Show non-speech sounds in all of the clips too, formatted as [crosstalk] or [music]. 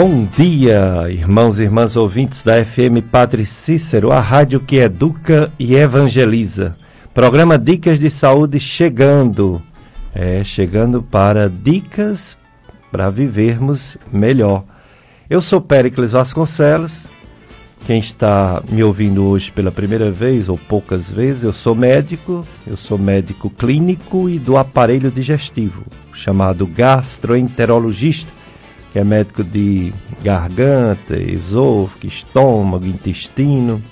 Bom dia, irmãos e irmãs ouvintes da FM Padre Cícero, a rádio que educa e evangeliza. Programa Dicas de Saúde chegando. É, chegando para dicas para vivermos melhor. Eu sou Péricles Vasconcelos. Quem está me ouvindo hoje pela primeira vez ou poucas vezes, eu sou médico, eu sou médico clínico e do aparelho digestivo, chamado gastroenterologista que é médico de garganta, esôfago, estômago, intestino,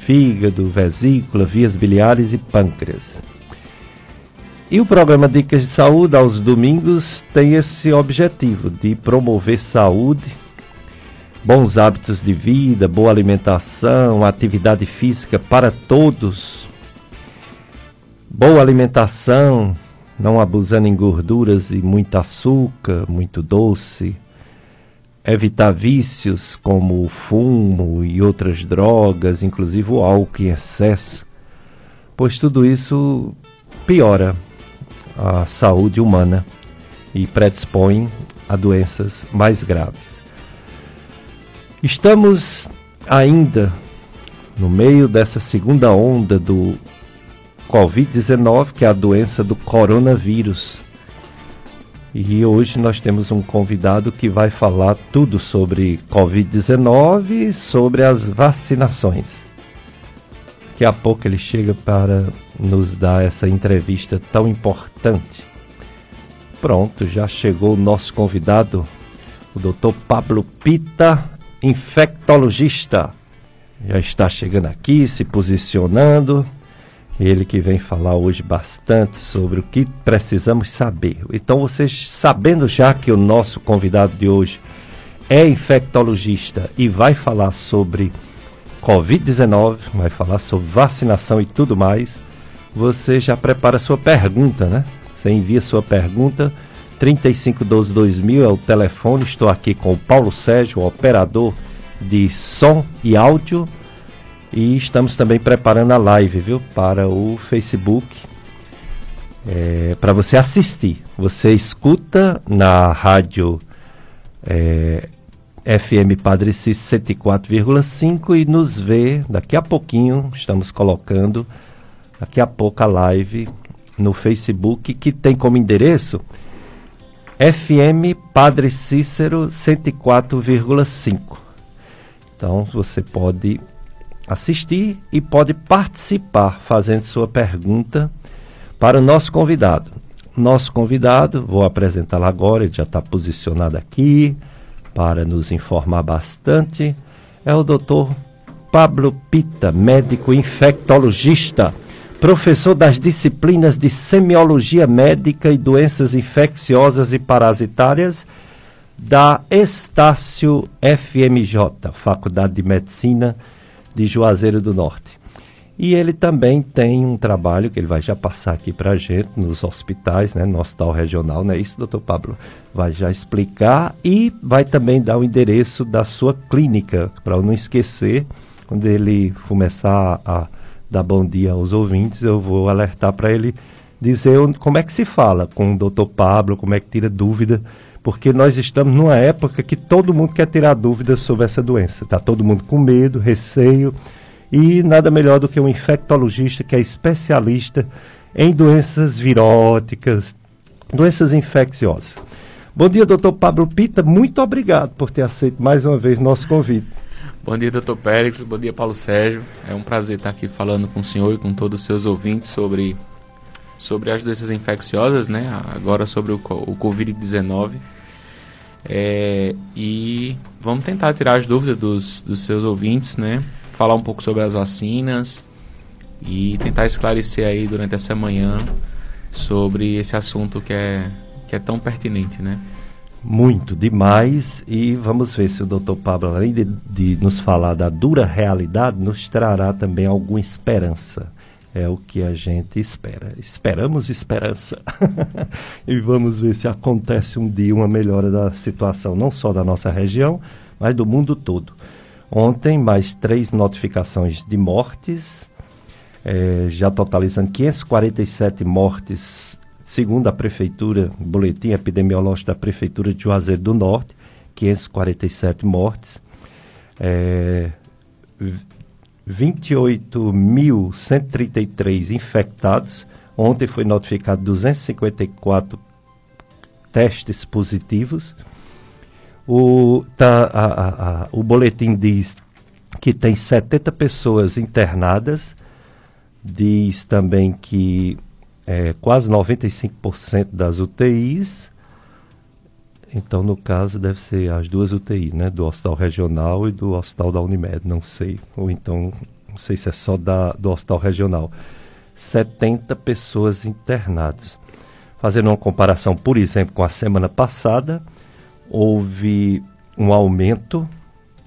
fígado, vesícula, vias biliares e pâncreas. E o programa Dicas de Saúde, aos domingos, tem esse objetivo de promover saúde, bons hábitos de vida, boa alimentação, atividade física para todos, boa alimentação, não abusando em gorduras e muito açúcar, muito doce, evitar vícios como o fumo e outras drogas, inclusive o álcool em excesso, pois tudo isso piora a saúde humana e predispõe a doenças mais graves. Estamos ainda no meio dessa segunda onda do Covid-19, que é a doença do coronavírus. E hoje nós temos um convidado que vai falar tudo sobre Covid-19 e sobre as vacinações. Daqui a pouco ele chega para nos dar essa entrevista tão importante. Pronto, já chegou o nosso convidado, o Dr. Pablo Pita, infectologista. Já está chegando aqui, se posicionando. Ele que vem falar hoje bastante sobre o que precisamos saber. Então, vocês sabendo já que o nosso convidado de hoje é infectologista e vai falar sobre Covid-19, vai falar sobre vacinação e tudo mais, você já prepara sua pergunta, né? Você envia sua pergunta. 3512-2000 é o telefone. Estou aqui com o Paulo Sérgio, operador de som e áudio e estamos também preparando a live, viu? Para o Facebook. É, para você assistir. Você escuta na rádio é, FM Padre Cis 104,5 e nos vê daqui a pouquinho. Estamos colocando daqui a pouco a live no Facebook que tem como endereço FM Padre Cícero 104,5. Então você pode assistir e pode participar fazendo sua pergunta para o nosso convidado. Nosso convidado, vou apresentá-lo agora, ele já está posicionado aqui para nos informar bastante, é o doutor Pablo Pita, médico infectologista, professor das disciplinas de semiologia médica e doenças infecciosas e parasitárias da Estácio FMJ, Faculdade de Medicina de Juazeiro do Norte. E ele também tem um trabalho que ele vai já passar aqui para a gente nos hospitais, né, no hospital regional, não é isso, doutor Pablo? Vai já explicar e vai também dar o endereço da sua clínica, para eu não esquecer, quando ele começar a dar bom dia aos ouvintes, eu vou alertar para ele dizer como é que se fala com o doutor Pablo, como é que tira dúvida, porque nós estamos numa época que todo mundo quer tirar dúvidas sobre essa doença. Está todo mundo com medo, receio, e nada melhor do que um infectologista que é especialista em doenças viróticas, doenças infecciosas. Bom dia, doutor Pablo Pita. Muito obrigado por ter aceito mais uma vez nosso convite. Bom dia, doutor Péricles. Bom dia, Paulo Sérgio. É um prazer estar aqui falando com o senhor e com todos os seus ouvintes sobre, sobre as doenças infecciosas, né? Agora sobre o, o Covid-19. É, e vamos tentar tirar as dúvidas dos, dos seus ouvintes, né? Falar um pouco sobre as vacinas e tentar esclarecer aí durante essa manhã sobre esse assunto que é, que é tão pertinente, né? Muito, demais. E vamos ver se o doutor Pablo, além de, de nos falar da dura realidade, nos trará também alguma esperança é o que a gente espera. Esperamos esperança. [laughs] e vamos ver se acontece um dia uma melhora da situação, não só da nossa região, mas do mundo todo. Ontem, mais três notificações de mortes, é, já totalizando 547 mortes, segundo a Prefeitura, boletim epidemiológico da Prefeitura de Juazeiro do Norte. 547 mortes, é, 28.133 infectados. Ontem foi notificado 254 testes positivos. O, tá, a, a, o boletim diz que tem 70 pessoas internadas, diz também que é, quase 95% das UTIs, então no caso deve ser as duas UTIs, né, do Hospital Regional e do Hospital da Unimed, não sei, ou então não sei se é só da, do Hospital Regional. 70 pessoas internadas. Fazendo uma comparação, por exemplo, com a semana passada, houve um aumento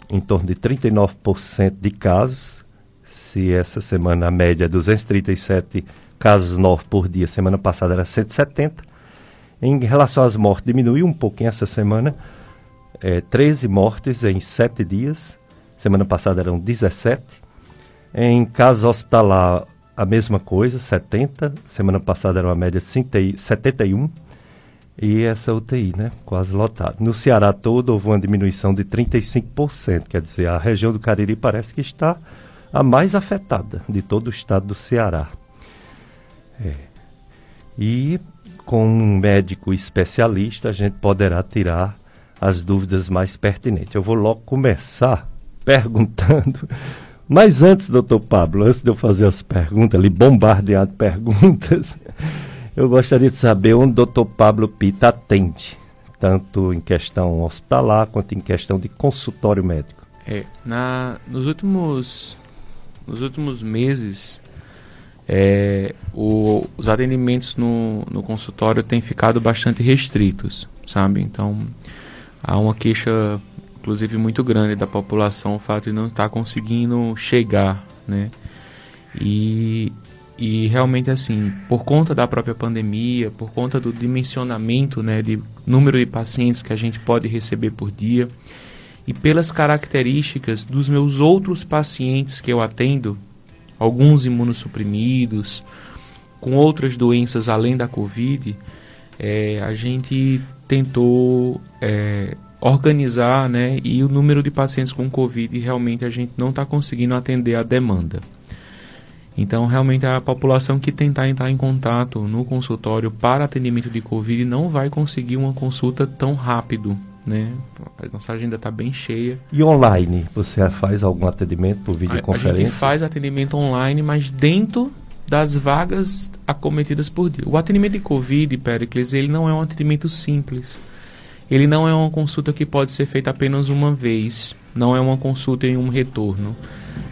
em torno de 39% de casos. Se essa semana a média é 237 casos novos por dia, semana passada era 170. Em relação às mortes, diminuiu um pouquinho essa semana, é, 13 mortes em 7 dias. Semana passada eram 17. Em casos hospitalar, a mesma coisa, 70. Semana passada era uma média de 71. E essa UTI, né? Quase lotada. No Ceará todo houve uma diminuição de 35%. Quer dizer, a região do Cariri parece que está a mais afetada de todo o estado do Ceará. É. E com um médico especialista a gente poderá tirar as dúvidas mais pertinentes. Eu vou logo começar [laughs] perguntando mas antes, doutor Pablo, antes de eu fazer as perguntas, ali bombardear de perguntas, [laughs] eu gostaria de saber onde o doutor Pablo Pita atende, tanto em questão hospitalar quanto em questão de consultório médico. É, na, nos, últimos, nos últimos meses, é, o, os atendimentos no, no consultório têm ficado bastante restritos, sabe? Então, há uma queixa inclusive muito grande da população o fato de não estar tá conseguindo chegar, né? E, e realmente assim, por conta da própria pandemia, por conta do dimensionamento, né, de número de pacientes que a gente pode receber por dia e pelas características dos meus outros pacientes que eu atendo, alguns imunossuprimidos, com outras doenças além da Covid, é, a gente tentou é, organizar, né? E o número de pacientes com Covid realmente a gente não está conseguindo atender a demanda. Então, realmente, a população que tentar entrar em contato no consultório para atendimento de Covid não vai conseguir uma consulta tão rápido, né? A nossa agenda está bem cheia. E online? Você faz algum atendimento por videoconferência? A, a gente faz atendimento online, mas dentro das vagas acometidas por dia. O atendimento de Covid, Pericles, ele não é um atendimento simples ele não é uma consulta que pode ser feita apenas uma vez, não é uma consulta em um retorno.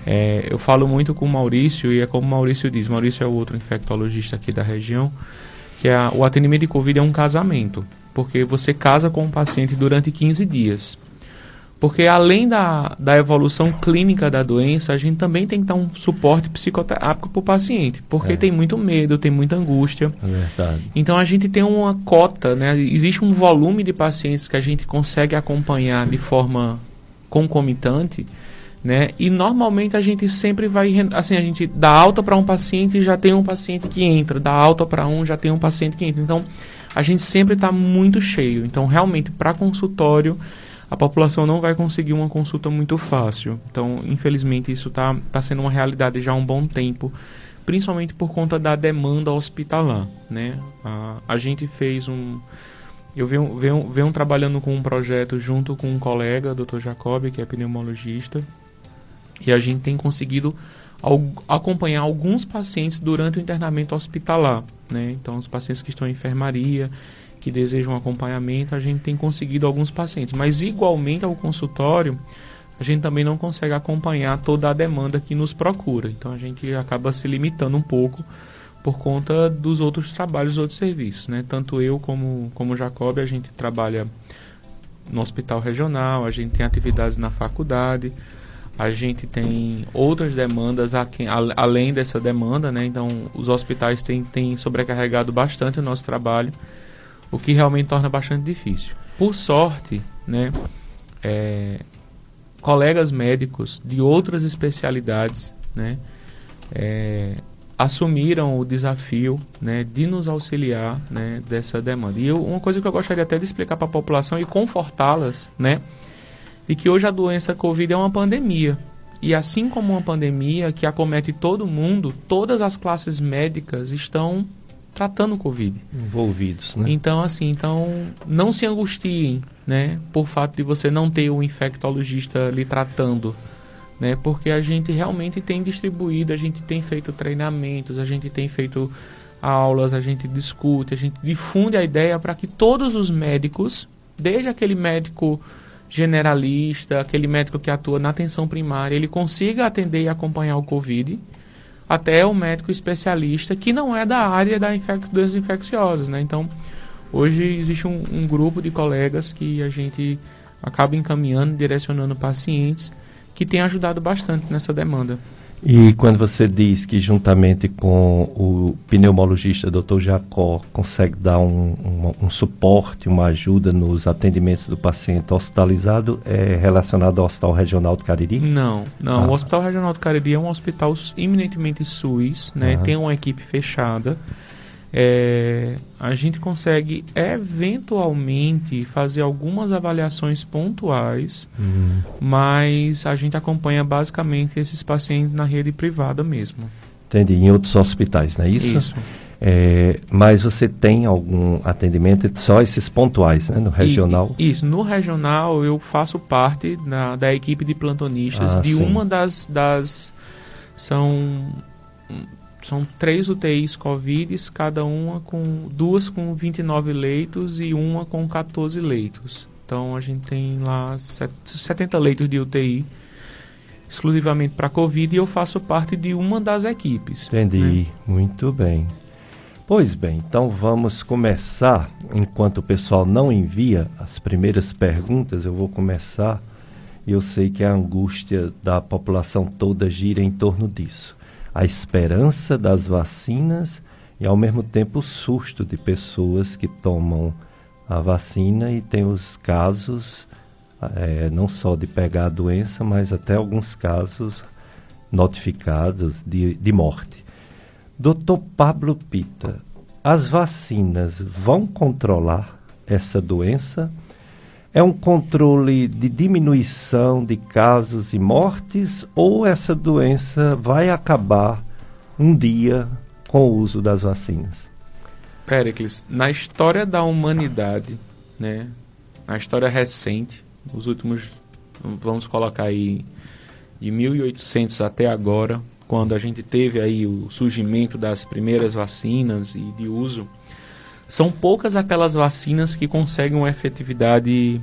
É, eu falo muito com o Maurício e é como o Maurício diz, Maurício é o outro infectologista aqui da região, que é o atendimento de Covid é um casamento, porque você casa com o paciente durante 15 dias. Porque além da, da evolução clínica da doença, a gente também tem que dar um suporte psicoterápico para o paciente, porque é. tem muito medo, tem muita angústia. É verdade. Então a gente tem uma cota, né? existe um volume de pacientes que a gente consegue acompanhar de forma concomitante, né? E normalmente a gente sempre vai, assim, a gente dá alta para um paciente e já tem um paciente que entra, dá alta para um, já tem um paciente que entra. Então a gente sempre está muito cheio. Então realmente para consultório a população não vai conseguir uma consulta muito fácil. Então, infelizmente, isso está tá sendo uma realidade já há um bom tempo, principalmente por conta da demanda hospitalar. Né? A, a gente fez um. Eu venho, venho, venho trabalhando com um projeto junto com um colega, Dr. Jacob, que é pneumologista, e a gente tem conseguido acompanhar alguns pacientes durante o internamento hospitalar. Né? Então, os pacientes que estão em enfermaria que desejam acompanhamento, a gente tem conseguido alguns pacientes, mas igualmente ao consultório, a gente também não consegue acompanhar toda a demanda que nos procura. Então a gente acaba se limitando um pouco por conta dos outros trabalhos, outros serviços, né? Tanto eu como como Jacob, a gente trabalha no hospital regional, a gente tem atividades na faculdade, a gente tem outras demandas além dessa demanda, né? Então os hospitais têm, têm sobrecarregado bastante o nosso trabalho o que realmente torna bastante difícil. Por sorte, né, é, colegas médicos de outras especialidades, né, é, assumiram o desafio né, de nos auxiliar né, dessa demanda. E eu, uma coisa que eu gostaria até de explicar para a população e confortá-las, né, de que hoje a doença Covid é uma pandemia. E assim como uma pandemia que acomete todo mundo, todas as classes médicas estão tratando o Covid. Envolvidos, né? Então, assim, então não se angustiem, né, por fato de você não ter o um infectologista lhe tratando, né? Porque a gente realmente tem distribuído, a gente tem feito treinamentos, a gente tem feito aulas, a gente discute, a gente difunde a ideia para que todos os médicos, desde aquele médico generalista, aquele médico que atua na atenção primária, ele consiga atender e acompanhar o Covid, até o médico especialista que não é da área da infec doenças infecciosas, né? Então, hoje existe um, um grupo de colegas que a gente acaba encaminhando, direcionando pacientes que tem ajudado bastante nessa demanda. E quando você diz que juntamente com o pneumologista Dr. Jacó consegue dar um, um, um, suporte, uma ajuda nos atendimentos do paciente hospitalizado, é relacionado ao Hospital Regional do Cariri? Não, não. Ah. O Hospital Regional do Cariri é um hospital eminentemente SUS, né? Tem uma equipe fechada é, a gente consegue eventualmente fazer algumas avaliações pontuais, uhum. mas a gente acompanha basicamente esses pacientes na rede privada mesmo. Entendi, em outros hospitais, não é isso? Isso. É, mas você tem algum atendimento só esses pontuais, né, no regional? E, isso, no regional eu faço parte da, da equipe de plantonistas ah, de sim. uma das, das são são três UTIs Covid, cada uma com duas com 29 leitos e uma com 14 leitos. Então a gente tem lá 70 leitos de UTI exclusivamente para Covid e eu faço parte de uma das equipes. Entendi, né? muito bem. Pois bem, então vamos começar. Enquanto o pessoal não envia as primeiras perguntas, eu vou começar. E eu sei que a angústia da população toda gira em torno disso a esperança das vacinas e ao mesmo tempo o susto de pessoas que tomam a vacina e tem os casos é, não só de pegar a doença, mas até alguns casos notificados de, de morte. Doutor Pablo Pita, as vacinas vão controlar essa doença? É um controle de diminuição de casos e mortes ou essa doença vai acabar um dia com o uso das vacinas? Pericles, na história da humanidade, né, na história recente, os últimos, vamos colocar aí, de 1800 até agora, quando a gente teve aí o surgimento das primeiras vacinas e de uso, são poucas aquelas vacinas que conseguem uma efetividade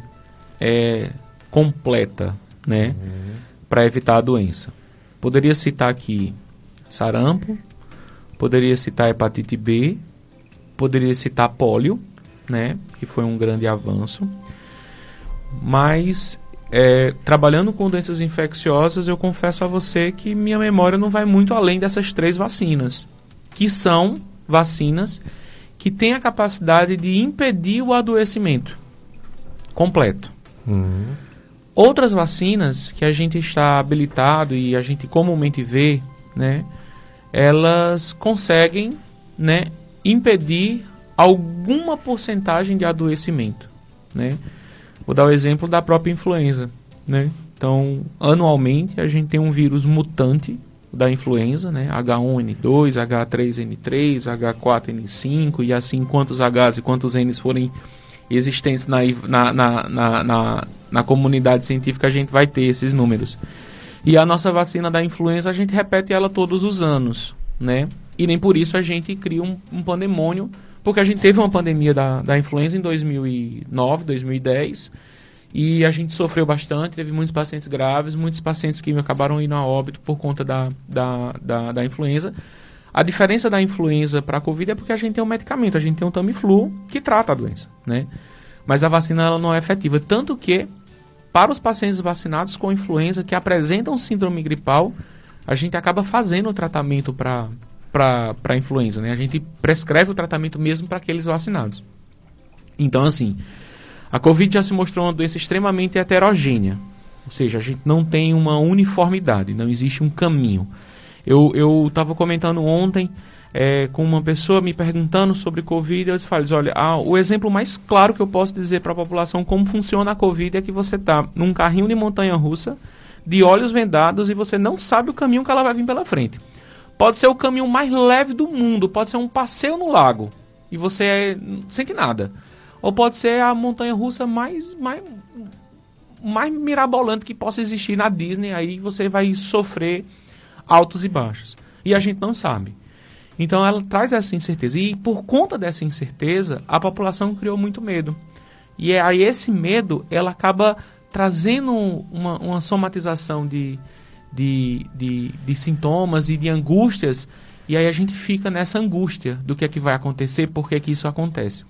é, completa, né? Uhum. Para evitar a doença. Poderia citar aqui sarampo, poderia citar hepatite B, poderia citar pólio, né? Que foi um grande avanço. Mas é, trabalhando com doenças infecciosas, eu confesso a você que minha memória não vai muito além dessas três vacinas, que são vacinas que tem a capacidade de impedir o adoecimento completo. Uhum. Outras vacinas que a gente está habilitado e a gente comumente vê, né, elas conseguem, né, impedir alguma porcentagem de adoecimento, né? Vou dar o exemplo da própria influenza, né? Então, anualmente a gente tem um vírus mutante da influenza, né? H1N2, H3N3, H4N5 e assim quantos Hs e quantos Ns forem existentes na, na, na, na, na comunidade científica, a gente vai ter esses números. E a nossa vacina da influenza, a gente repete ela todos os anos, né? E nem por isso a gente cria um, um pandemônio, porque a gente teve uma pandemia da, da influenza em 2009, 2010, e a gente sofreu bastante, teve muitos pacientes graves, muitos pacientes que acabaram indo a óbito por conta da, da, da, da influenza. A diferença da influenza para a Covid é porque a gente tem um medicamento, a gente tem um Tamiflu que trata a doença, né? Mas a vacina ela não é efetiva, tanto que para os pacientes vacinados com influenza que apresentam síndrome gripal, a gente acaba fazendo o tratamento para para influenza, né? A gente prescreve o tratamento mesmo para aqueles vacinados. Então, assim, a Covid já se mostrou uma doença extremamente heterogênea. Ou seja, a gente não tem uma uniformidade, não existe um caminho. Eu estava comentando ontem é, com uma pessoa me perguntando sobre Covid, eu falo, olha, o exemplo mais claro que eu posso dizer para a população como funciona a Covid é que você está num carrinho de montanha-russa, de olhos vendados, e você não sabe o caminho que ela vai vir pela frente. Pode ser o caminho mais leve do mundo, pode ser um passeio no lago, e você é, não sente nada. Ou pode ser a montanha-russa mais, mais, mais mirabolante que possa existir na Disney, aí você vai sofrer altos e baixos. E a gente não sabe. Então ela traz essa incerteza. E por conta dessa incerteza, a população criou muito medo. E é, aí esse medo, ela acaba trazendo uma, uma somatização de, de, de, de, sintomas e de angústias. E aí a gente fica nessa angústia do que é que vai acontecer, por que, que isso acontece.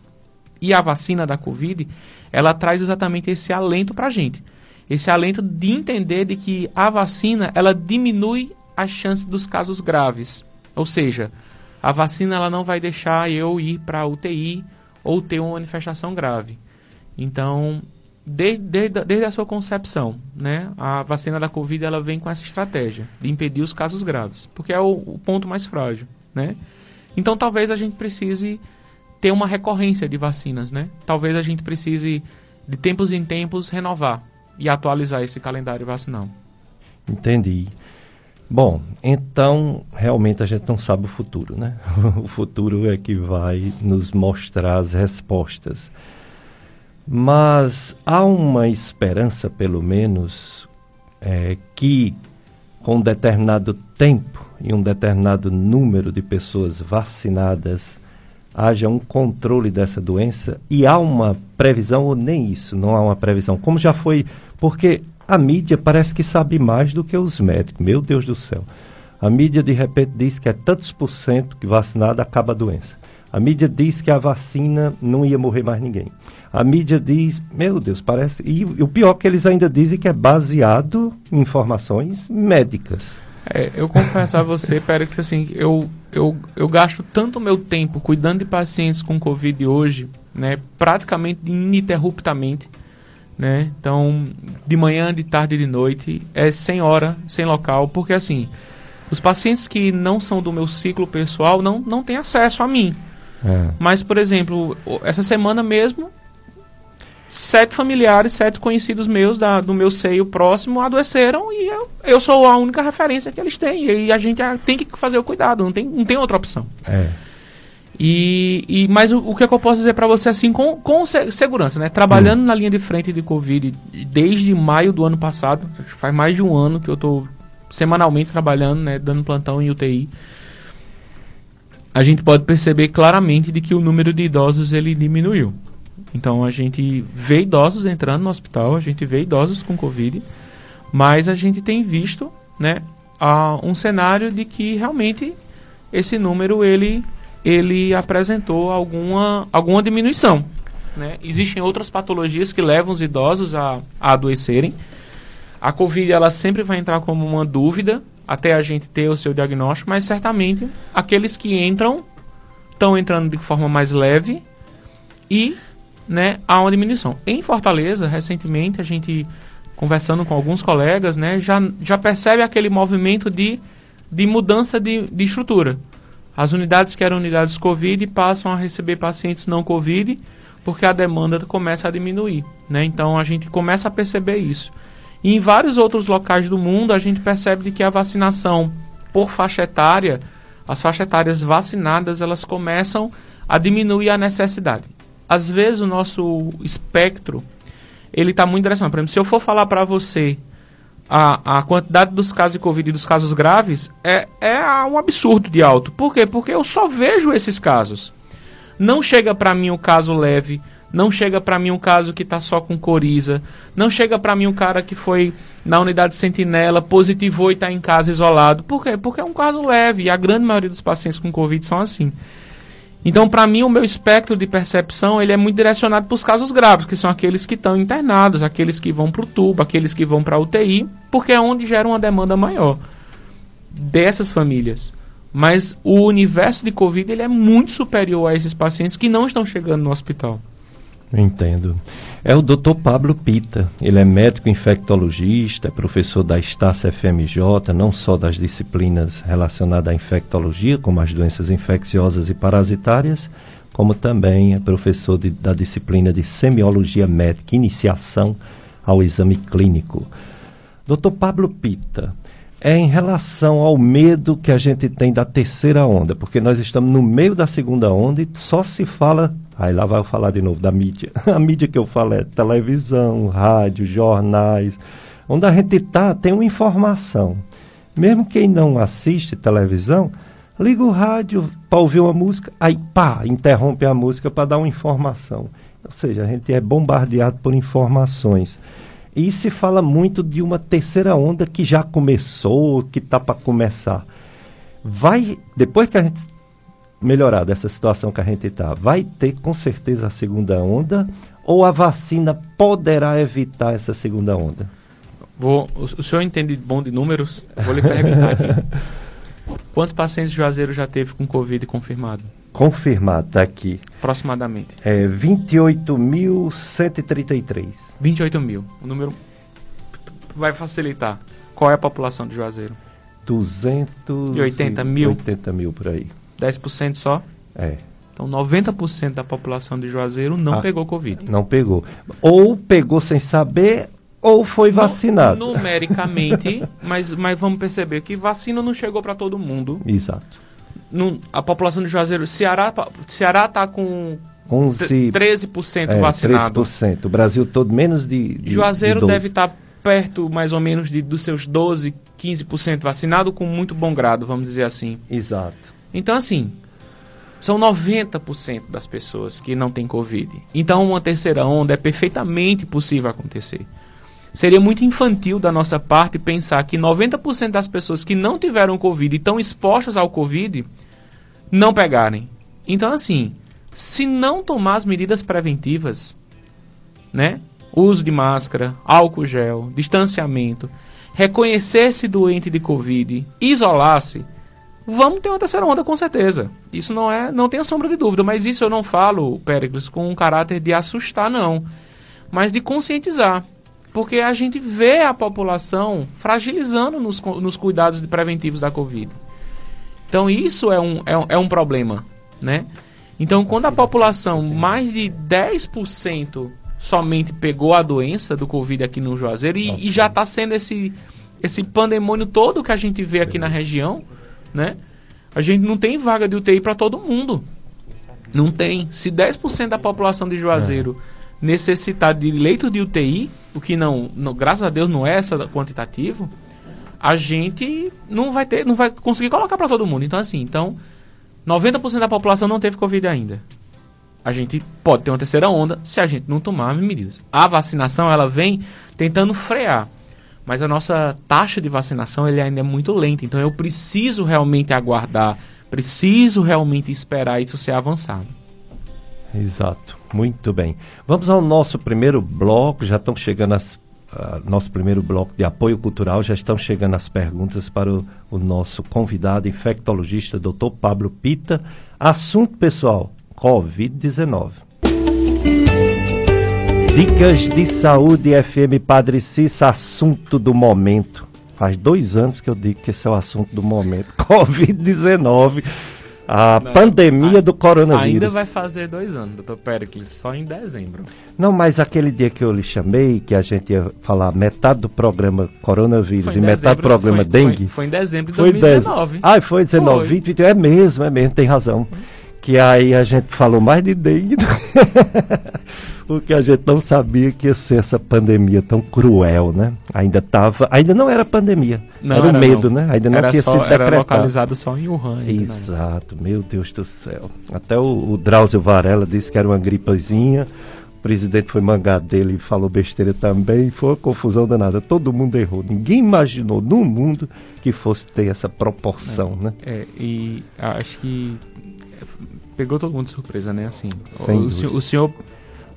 E a vacina da Covid, ela traz exatamente esse alento para a gente. Esse alento de entender de que a vacina, ela diminui as chances dos casos graves. Ou seja, a vacina ela não vai deixar eu ir para UTI ou ter uma manifestação grave. Então, desde, desde, desde, a sua concepção, né, a vacina da Covid ela vem com essa estratégia de impedir os casos graves, porque é o, o ponto mais frágil, né? Então, talvez a gente precise ter uma recorrência de vacinas, né? Talvez a gente precise de tempos em tempos renovar e atualizar esse calendário vacinal. Entendi. Bom, então realmente a gente não sabe o futuro, né? [laughs] O futuro é que vai nos mostrar as respostas. Mas há uma esperança, pelo menos, é, que com um determinado tempo e um determinado número de pessoas vacinadas haja um controle dessa doença e há uma previsão ou nem isso, não há uma previsão. Como já foi, porque a mídia parece que sabe mais do que os médicos. Meu Deus do céu. A mídia de repente diz que é tantos por cento que vacinado acaba a doença. A mídia diz que a vacina não ia morrer mais ninguém. A mídia diz, meu Deus, parece. E, e o pior é que eles ainda dizem que é baseado em informações médicas. É, eu confesso a você, Pérez, que assim, eu, eu, eu gasto tanto meu tempo cuidando de pacientes com Covid hoje, né, praticamente ininterruptamente, né? Então, de manhã, de tarde e de noite, é sem hora, sem local, porque assim, os pacientes que não são do meu ciclo pessoal não, não têm acesso a mim. É. Mas, por exemplo, essa semana mesmo, sete familiares, sete conhecidos meus da, do meu seio próximo adoeceram e eu, eu sou a única referência que eles têm. E a gente tem que fazer o cuidado, não tem, não tem outra opção. É. E, e, mas o, o que, é que eu posso dizer para você assim com, com segurança, né? Trabalhando hum. na linha de frente de Covid desde maio do ano passado, faz mais de um ano que eu estou semanalmente trabalhando, né, dando plantão em UTI. A gente pode perceber claramente de que o número de idosos ele diminuiu. Então a gente vê idosos entrando no hospital, a gente vê idosos com Covid, mas a gente tem visto, né, um cenário de que realmente esse número ele ele apresentou alguma, alguma diminuição. Né? Existem outras patologias que levam os idosos a, a adoecerem. A Covid ela sempre vai entrar como uma dúvida até a gente ter o seu diagnóstico, mas certamente aqueles que entram estão entrando de forma mais leve e né, há uma diminuição. Em Fortaleza, recentemente, a gente conversando com alguns colegas, né, já, já percebe aquele movimento de, de mudança de, de estrutura. As unidades que eram unidades Covid passam a receber pacientes não Covid porque a demanda começa a diminuir. Né? Então a gente começa a perceber isso. E em vários outros locais do mundo a gente percebe que a vacinação por faixa etária, as faixas etárias vacinadas, elas começam a diminuir a necessidade. Às vezes o nosso espectro ele está muito direcionado. Por exemplo, se eu for falar para você a, a quantidade dos casos de Covid e dos casos graves é, é um absurdo de alto. Por quê? Porque eu só vejo esses casos. Não chega para mim um caso leve, não chega para mim um caso que está só com coriza, não chega para mim um cara que foi na unidade sentinela, positivou e está em casa isolado. Por quê? Porque é um caso leve e a grande maioria dos pacientes com Covid são assim. Então, para mim, o meu espectro de percepção ele é muito direcionado para os casos graves, que são aqueles que estão internados, aqueles que vão para o tubo, aqueles que vão para UTI, porque é onde gera uma demanda maior dessas famílias. Mas o universo de Covid ele é muito superior a esses pacientes que não estão chegando no hospital. Entendo. É o Dr. Pablo Pita. Ele é médico infectologista, é professor da Estácia FMJ, não só das disciplinas relacionadas à infectologia, como as doenças infecciosas e parasitárias, como também é professor de, da disciplina de semiologia médica, iniciação ao exame clínico. Dr. Pablo Pita, é em relação ao medo que a gente tem da terceira onda, porque nós estamos no meio da segunda onda e só se fala. Aí lá vai eu falar de novo da mídia. [laughs] A mídia que eu falo é televisão, rádio, jornais. Onde a gente está, tem uma informação. Mesmo quem não assiste televisão, liga o rádio para ouvir uma música, aí pá, interrompe a música para dar uma informação. Ou seja, a gente é bombardeado por informações. E se fala muito de uma terceira onda que já começou, que está para começar. Vai, depois que a gente melhorar dessa situação que a gente está, vai ter com certeza a segunda onda ou a vacina poderá evitar essa segunda onda? Vou, o, o senhor entende bom de números? Vou lhe perguntar aqui. [laughs] Quantos pacientes de Juazeiro já teve com Covid confirmado? Confirmado, está aqui. Aproximadamente. É 28.133. 28 mil. O número vai facilitar. Qual é a população de Juazeiro? 280 mil. 80 mil por aí. 10% só? É. Então 90% da população de Juazeiro não Ah. pegou Covid. Não pegou. Ou pegou sem saber, ou foi vacinado. Nu- Numericamente, [laughs] mas, mas vamos perceber que vacina não chegou para todo mundo. Exato. Não- a população de Juazeiro, Ceará, pa- Ceará tá com 11, tre- 13% é, vacinado. 3%. O Brasil todo menos de. de Juazeiro de 12. deve estar perto, mais ou menos, de, dos seus 12, 15% vacinado, com muito bom grado, vamos dizer assim. Exato. Então, assim, são 90% das pessoas que não têm Covid. Então, uma terceira onda é perfeitamente possível acontecer. Seria muito infantil da nossa parte pensar que 90% das pessoas que não tiveram Covid e estão expostas ao Covid não pegarem. Então, assim, se não tomar as medidas preventivas, né? Uso de máscara, álcool gel, distanciamento, reconhecer-se doente de Covid, isolar-se, vamos ter uma terceira onda com certeza. Isso não é, não tem sombra de dúvida, mas isso eu não falo, Péricles, com um caráter de assustar não, mas de conscientizar. Porque a gente vê a população fragilizando nos, nos cuidados preventivos da Covid. Então isso é um, é um, é um problema, né? Então quando a população, mais de 10% somente pegou a doença do Covid aqui no Juazeiro e, e já está sendo esse, esse pandemônio todo que a gente vê aqui na região, né? A gente não tem vaga de UTI para todo mundo. Não tem. Se 10% da população de Juazeiro necessitar de leito de UTI, o que não, não, graças a Deus não é essa quantitativo, a gente não vai ter, não vai conseguir colocar para todo mundo. Então assim, então 90% da população não teve Covid ainda. A gente pode ter uma terceira onda se a gente não tomar medidas. A vacinação ela vem tentando frear, mas a nossa taxa de vacinação ele ainda é muito lenta. Então eu preciso realmente aguardar, preciso realmente esperar isso ser avançado. Exato. Muito bem. Vamos ao nosso primeiro bloco. Já estão chegando as. ah, nosso primeiro bloco de apoio cultural, já estão chegando as perguntas para o, o nosso convidado infectologista, Dr. Pablo Pita. Assunto, pessoal: Covid-19. Dicas de saúde FM Padre Cissa, assunto do momento. Faz dois anos que eu digo que esse é o assunto do momento. [laughs] Covid-19, a Não, pandemia a- do coronavírus. Ainda vai fazer dois anos, doutor Pericles, só em dezembro. Não, mas aquele dia que eu lhe chamei, que a gente ia falar metade do programa coronavírus Foi e metade do programa foi- dengue. Foi, foi em dezembro de Foi 2019. 10. Ah, foi 19, Foi. 20, 21. É mesmo, é mesmo, tem razão. Que aí a gente falou mais de dengue. do- Porque [laughs] a gente não sabia que ia ser essa pandemia tão cruel, né? Ainda tava, ainda não era pandemia. Não, era o era medo, não. né? Ainda não era tinha só, sido Era decretado. localizado só em Wuhan. ainda, né? Exato, meu Deus do céu. Até o, o Drauzio Varela disse que era uma gripezinha. O presidente foi mangar dele e falou besteira também. Foi uma confusão danada. Todo mundo errou. Ninguém imaginou no mundo que fosse ter essa proporção, né? É, e acho que pegou todo mundo de surpresa, né? Assim, o, o senhor,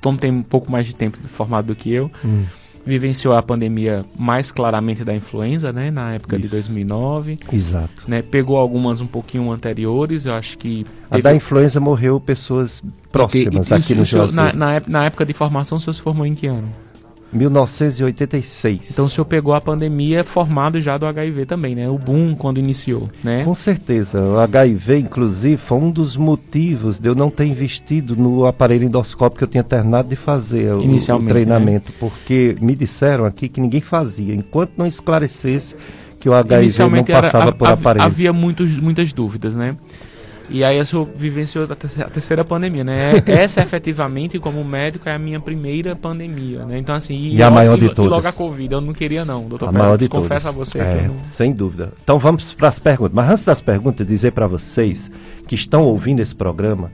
como tem um pouco mais de tempo formado do que eu, Hum. vivenciou a pandemia mais claramente da influenza, né, na época Isso. de 2009. Exato. Né, pegou algumas um pouquinho anteriores, eu acho que... A da influenza morreu pessoas próximas e, e, aqui no Juazeiro. Na, na, na, época de formação, o senhor se formou em que ano? 1986. Então o senhor pegou a pandemia formado já do HIV também, né? O boom quando iniciou, né? Com certeza. O HIV, inclusive, foi um dos motivos de eu não ter investido no aparelho endoscópio que eu tinha terminado de fazer o, o treinamento, né? porque me disseram aqui que ninguém fazia, enquanto não esclarecesse que o HIV não passava era, por aparelho. Havia muitos, muitas dúvidas, né? E aí eu vivenciou a terceira, pandemia, né? Essa efetivamente, como médico, é a minha primeira pandemia, né? Então assim, e, e a maior de todas. E logo a Covid, eu não queria não, doutor. A maior de confesso todas. a você é, não... sem dúvida. Então vamos para as perguntas. Mas antes das perguntas, dizer para vocês que estão ouvindo esse programa,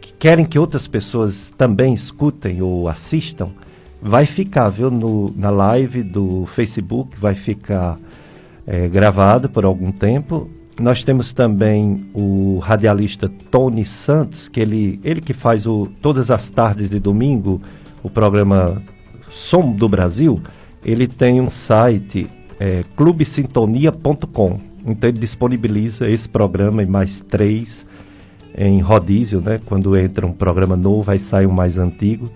que querem que outras pessoas também escutem ou assistam, vai ficar, viu, no, na live do Facebook, vai ficar é, gravado por algum tempo nós temos também o radialista Tony Santos, que ele, ele que faz o, todas as tardes de domingo o programa Som do Brasil. Ele tem um site, é, clubesintonia.com. Então ele disponibiliza esse programa e mais três em rodízio, né? Quando entra um programa novo, aí sai um mais antigo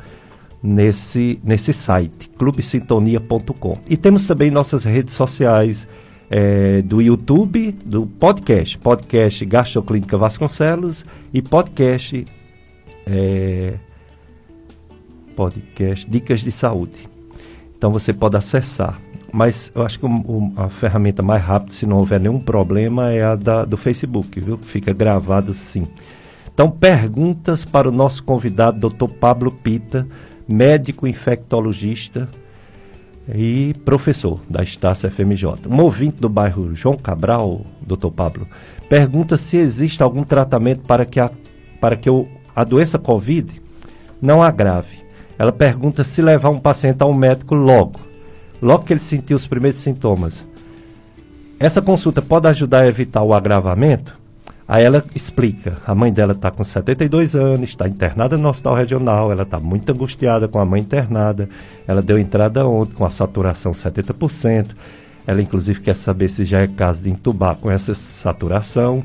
nesse, nesse site, clubesintonia.com. E temos também nossas redes sociais, é, do YouTube, do podcast, podcast Gastroclínica Vasconcelos e podcast, é, podcast Dicas de Saúde. Então você pode acessar. Mas eu acho que o, a ferramenta mais rápida, se não houver nenhum problema, é a da, do Facebook, viu? Fica gravado sim. Então, perguntas para o nosso convidado, Dr. Pablo Pita, médico infectologista, e professor da Estácia FMJ. Um ouvinte do bairro João Cabral, doutor Pablo, pergunta se existe algum tratamento para que a, para que o, a doença Covid não agrave. Ela pergunta se levar um paciente ao médico logo, logo que ele sentir os primeiros sintomas. Essa consulta pode ajudar a evitar o agravamento? Aí ela explica, a mãe dela está com 72 anos, está internada no hospital regional, ela está muito angustiada com a mãe internada, ela deu entrada ontem com a saturação 70%, ela inclusive quer saber se já é caso de entubar com essa saturação,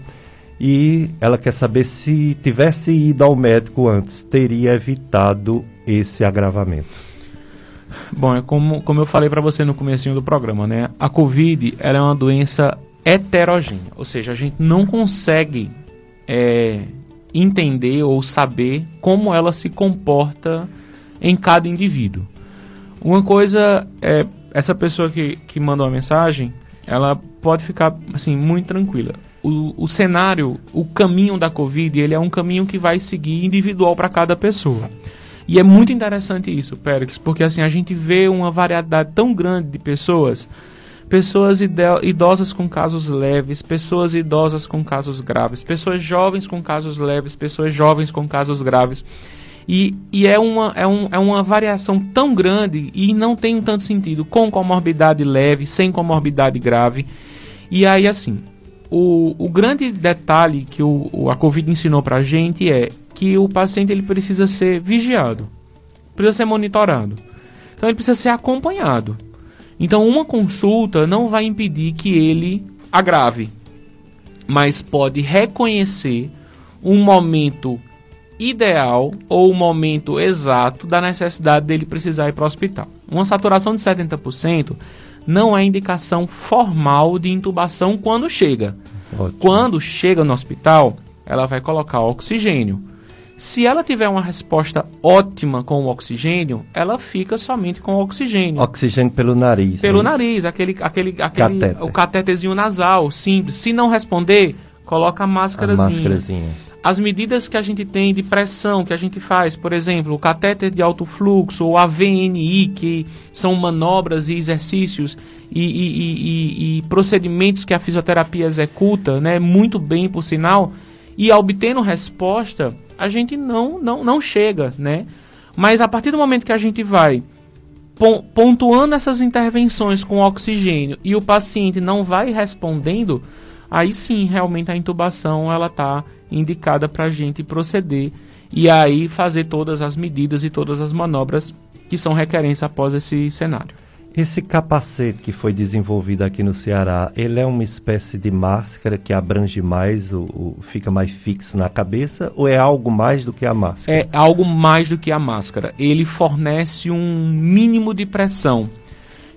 e ela quer saber se tivesse ido ao médico antes, teria evitado esse agravamento. Bom, é como, como eu falei para você no começo do programa, né? A Covid ela é uma doença heterogênea, ou seja, a gente não consegue é, entender ou saber como ela se comporta em cada indivíduo. Uma coisa é essa pessoa que, que mandou a mensagem, ela pode ficar assim muito tranquila. O, o cenário, o caminho da Covid, ele é um caminho que vai seguir individual para cada pessoa. E é muito interessante isso, Pérez, porque assim a gente vê uma variedade tão grande de pessoas pessoas idosas com casos leves, pessoas idosas com casos graves, pessoas jovens com casos leves, pessoas jovens com casos graves. E, e é, uma, é, um, é uma variação tão grande e não tem tanto sentido com comorbidade leve, sem comorbidade grave. E aí, assim, o, o grande detalhe que o, a Covid ensinou para a gente é que o paciente ele precisa ser vigiado, precisa ser monitorado. Então, ele precisa ser acompanhado. Então, uma consulta não vai impedir que ele agrave, mas pode reconhecer um momento ideal ou o momento exato da necessidade dele precisar ir para o hospital. Uma saturação de 70% não é indicação formal de intubação quando chega. Ótimo. Quando chega no hospital, ela vai colocar oxigênio. Se ela tiver uma resposta ótima com o oxigênio, ela fica somente com o oxigênio. Oxigênio pelo nariz. Pelo né? nariz, aquele, aquele, aquele Catéter. o catetezinho nasal, simples. Se não responder, coloca a máscarazinha. A máscarazinha. As medidas que a gente tem de pressão que a gente faz, por exemplo, o catéter de alto fluxo ou a VNI, que são manobras e exercícios e, e, e, e procedimentos que a fisioterapia executa, né, muito bem por sinal, e obtendo resposta, a gente não, não, não chega, né? Mas a partir do momento que a gente vai pontuando essas intervenções com oxigênio e o paciente não vai respondendo, aí sim realmente a intubação ela está indicada para a gente proceder e aí fazer todas as medidas e todas as manobras que são requerentes após esse cenário. Esse capacete que foi desenvolvido aqui no Ceará, ele é uma espécie de máscara que abrange mais, o, o, fica mais fixo na cabeça, ou é algo mais do que a máscara? É algo mais do que a máscara. Ele fornece um mínimo de pressão.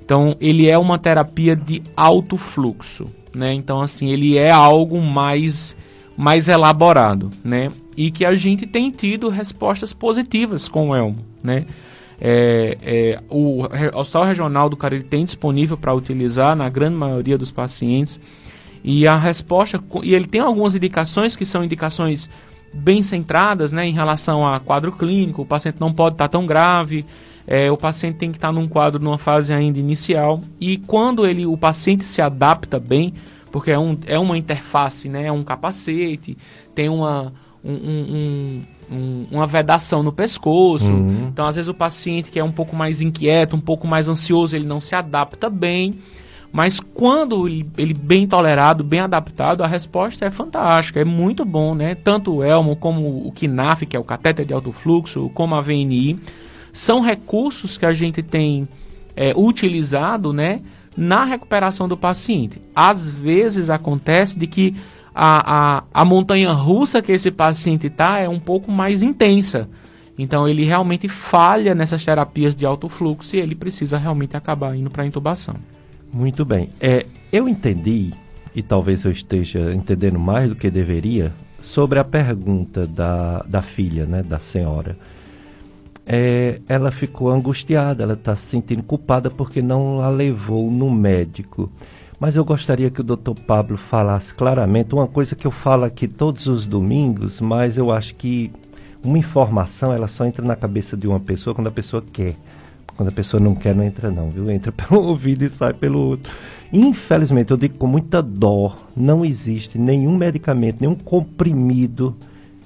Então, ele é uma terapia de alto fluxo, né? Então, assim, ele é algo mais mais elaborado, né? E que a gente tem tido respostas positivas com o Elmo, né? É, é, o Hospital Regional do Cariri tem disponível para utilizar na grande maioria dos pacientes. E a resposta, e ele tem algumas indicações que são indicações bem centradas né, em relação a quadro clínico, o paciente não pode estar tão grave, é, o paciente tem que estar num quadro numa fase ainda inicial. E quando ele, o paciente se adapta bem, porque é, um, é uma interface, né, é um capacete, tem uma, um, um, um, uma vedação no pescoço. Uhum. Então, às vezes, o paciente que é um pouco mais inquieto, um pouco mais ansioso, ele não se adapta bem. Mas quando ele, ele bem tolerado, bem adaptado, a resposta é fantástica, é muito bom, né? Tanto o Elmo como o KNAF, que é o catéter de alto fluxo, como a VNI, são recursos que a gente tem é, utilizado, né? Na recuperação do paciente. Às vezes acontece de que a, a, a montanha russa que esse paciente está é um pouco mais intensa. Então ele realmente falha nessas terapias de alto fluxo e ele precisa realmente acabar indo para a intubação. Muito bem. É, eu entendi, e talvez eu esteja entendendo mais do que deveria, sobre a pergunta da, da filha, né, da senhora. É, ela ficou angustiada, ela está se sentindo culpada porque não a levou no médico. Mas eu gostaria que o Dr. Pablo falasse claramente uma coisa que eu falo aqui todos os domingos, mas eu acho que uma informação ela só entra na cabeça de uma pessoa quando a pessoa quer. Quando a pessoa não quer, não entra não, viu? Entra [laughs] pelo ouvido e sai pelo outro. Infelizmente, eu digo com muita dó, não existe nenhum medicamento, nenhum comprimido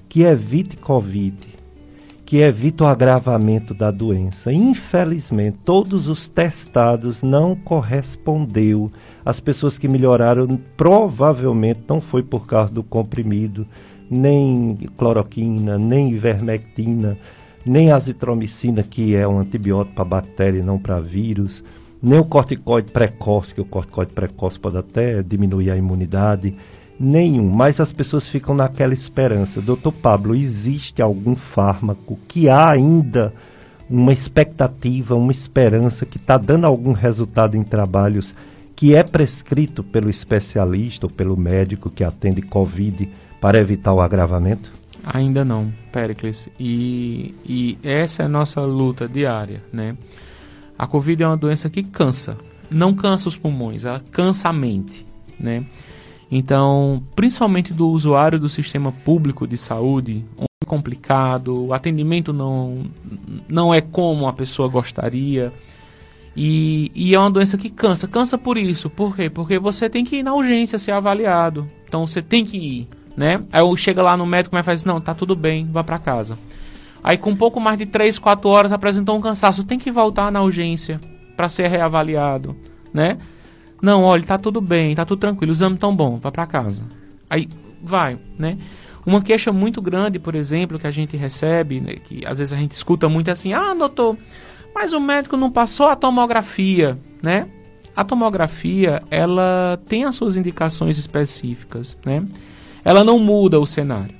que evite Covid que evita o agravamento da doença. Infelizmente, todos os testados não correspondeu. As pessoas que melhoraram provavelmente não foi por causa do comprimido, nem cloroquina, nem ivermectina, nem azitromicina, que é um antibiótico para bactéria e não para vírus, nem o corticoide precoce, que o corticoide precoce pode até diminuir a imunidade Nenhum, mas as pessoas ficam naquela esperança. Doutor Pablo, existe algum fármaco que há ainda uma expectativa, uma esperança que está dando algum resultado em trabalhos que é prescrito pelo especialista ou pelo médico que atende Covid para evitar o agravamento? Ainda não, Pericles. E, e essa é a nossa luta diária, né? A Covid é uma doença que cansa. Não cansa os pulmões, ela cansa a mente, né? Então, principalmente do usuário do sistema público de saúde, é complicado, o atendimento não, não é como a pessoa gostaria. E, e, é uma doença que cansa. Cansa por isso. Por quê? Porque você tem que ir na urgência ser avaliado. Então você tem que ir, né? Aí chega lá no médico e faz não, tá tudo bem, vá para casa. Aí com um pouco mais de 3, 4 horas apresentou um cansaço, tem que voltar na urgência para ser reavaliado, né? Não, olha, tá tudo bem, tá tudo tranquilo, o exame tão bom, vá para casa. Aí vai, né? Uma queixa muito grande, por exemplo, que a gente recebe, né, que às vezes a gente escuta muito assim: "Ah, doutor, mas o médico não passou a tomografia", né? A tomografia, ela tem as suas indicações específicas, né? Ela não muda o cenário.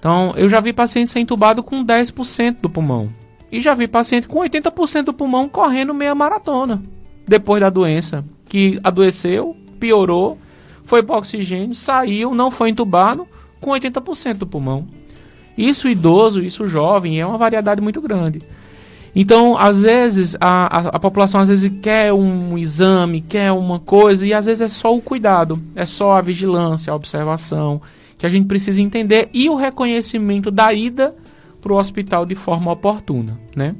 Então, eu já vi paciente ser entubado com 10% do pulmão. E já vi paciente com 80% do pulmão correndo meia maratona depois da doença que adoeceu, piorou, foi para oxigênio, saiu, não foi entubado, com 80% do pulmão. Isso idoso, isso jovem, é uma variedade muito grande. Então, às vezes, a, a, a, população às vezes quer um exame, quer uma coisa, e às vezes é só o cuidado, é só a vigilância, a observação, que a gente precisa entender, e o reconhecimento da ida para o hospital de forma oportuna, né?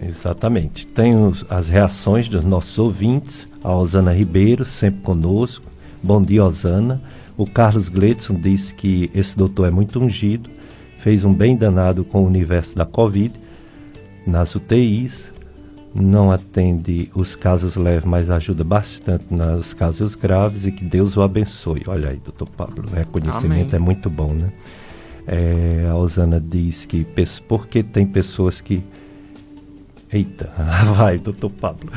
Exatamente. Tem os, as reações dos nossos ouvintes, a Osana Ribeiro, sempre conosco. Bom dia, Osana. O Carlos Gledson disse que esse doutor é muito ungido, fez um bem danado com o universo da Covid, nas UTIs, não atende os casos leves, mas ajuda bastante nos casos graves e que Deus o abençoe. Olha aí, doutor Pablo, o reconhecimento Amém. é muito bom, né? É, a Osana diz que porque tem pessoas que Eita, [laughs] vai, doutor Pablo.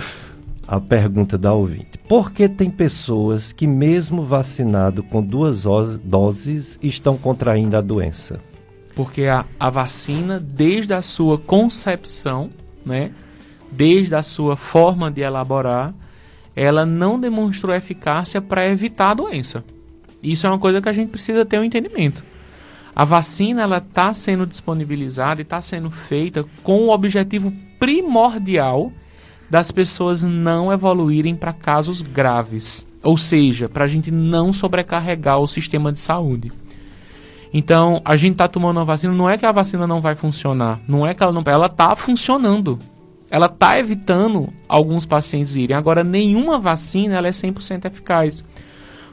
a pergunta da ouvinte. Por que tem pessoas que, mesmo vacinado com duas doses, estão contraindo a doença? Porque a, a vacina, desde a sua concepção, né, desde a sua forma de elaborar, ela não demonstrou eficácia para evitar a doença. Isso é uma coisa que a gente precisa ter um entendimento. A vacina ela está sendo disponibilizada e está sendo feita com o objetivo primordial das pessoas não evoluírem para casos graves, ou seja, para a gente não sobrecarregar o sistema de saúde. Então, a gente está tomando uma vacina, não é que a vacina não vai funcionar, não é que ela não, ela está funcionando. Ela está evitando alguns pacientes irem. Agora, nenhuma vacina ela é 100% eficaz,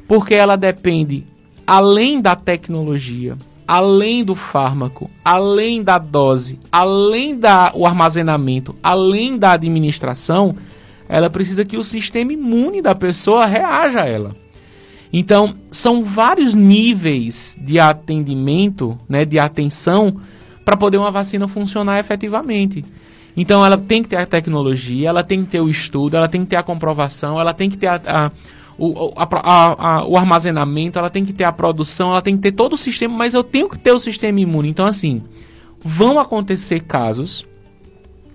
porque ela depende além da tecnologia, além do fármaco, além da dose, além do armazenamento, além da administração, ela precisa que o sistema imune da pessoa reaja a ela. Então, são vários níveis de atendimento, né, de atenção, para poder uma vacina funcionar efetivamente. Então, ela tem que ter a tecnologia, ela tem que ter o estudo, ela tem que ter a comprovação, ela tem que ter a, a o, a, a, o armazenamento, ela tem que ter a produção, ela tem que ter todo o sistema, mas eu tenho que ter o sistema imune. Então, assim, vão acontecer casos,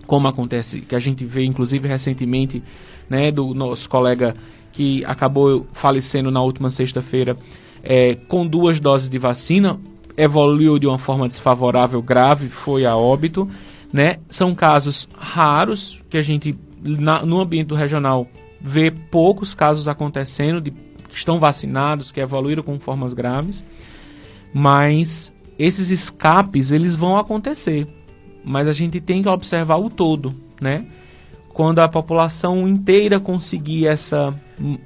como acontece, que a gente vê, inclusive, recentemente, né, do nosso colega que acabou falecendo na última sexta-feira é, com duas doses de vacina, evoluiu de uma forma desfavorável, grave, foi a óbito. Né? São casos raros que a gente, na, no ambiente regional, vê poucos casos acontecendo de que estão vacinados, que evoluíram com formas graves, mas esses escapes eles vão acontecer. Mas a gente tem que observar o todo, né? Quando a população inteira conseguir essa,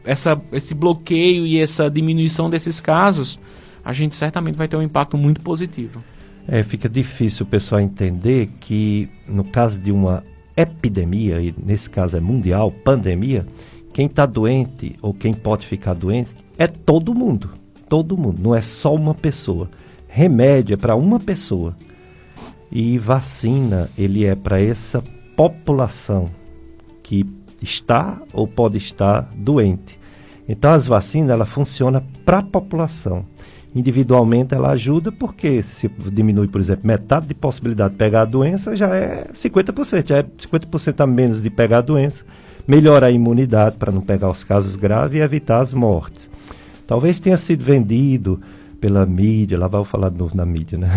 essa, esse bloqueio e essa diminuição desses casos, a gente certamente vai ter um impacto muito positivo. É, fica difícil o pessoal entender que no caso de uma epidemia, e nesse caso é mundial, pandemia, quem está doente ou quem pode ficar doente é todo mundo. Todo mundo, não é só uma pessoa. Remédio é para uma pessoa. E vacina, ele é para essa população que está ou pode estar doente. Então as vacinas ela funciona para a população. Individualmente ela ajuda porque se diminui, por exemplo, metade de possibilidade de pegar a doença, já é 50%, já é 50% a menos de pegar a doença. Melhora a imunidade para não pegar os casos graves e evitar as mortes. Talvez tenha sido vendido pela mídia, lá vai falar de novo na mídia, né?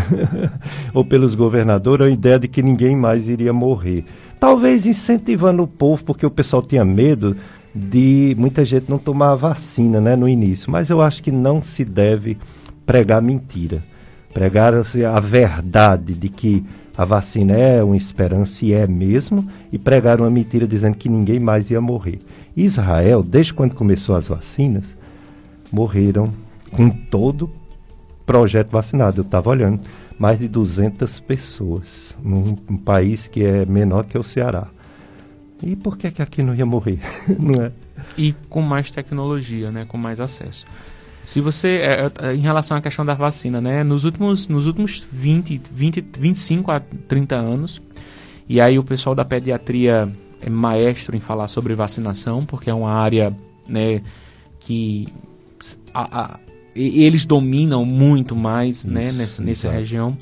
[laughs] Ou pelos governadores, a ideia de que ninguém mais iria morrer. Talvez incentivando o povo, porque o pessoal tinha medo de muita gente não tomar a vacina né, no início. Mas eu acho que não se deve pregar mentira. Pregar assim, a verdade de que a vacina é uma esperança e é mesmo, e pregar uma mentira dizendo que ninguém mais ia morrer. Israel, desde quando começou as vacinas, morreram com todo projeto vacinado. Eu estava olhando, mais de 200 pessoas, num, país que é menor que o Ceará. E por que, que aqui não ia morrer? [laughs] não é? E com mais tecnologia, né? com mais acesso. Se você, é, é, em relação à questão da vacina, né, nos últimos, nos últimos 20, 20, 25 a 30 anos, e aí o pessoal da pediatria é maestro em falar sobre vacinação, porque é uma área né, que a, a, eles dominam muito mais né, Isso, né, nessa, nessa região.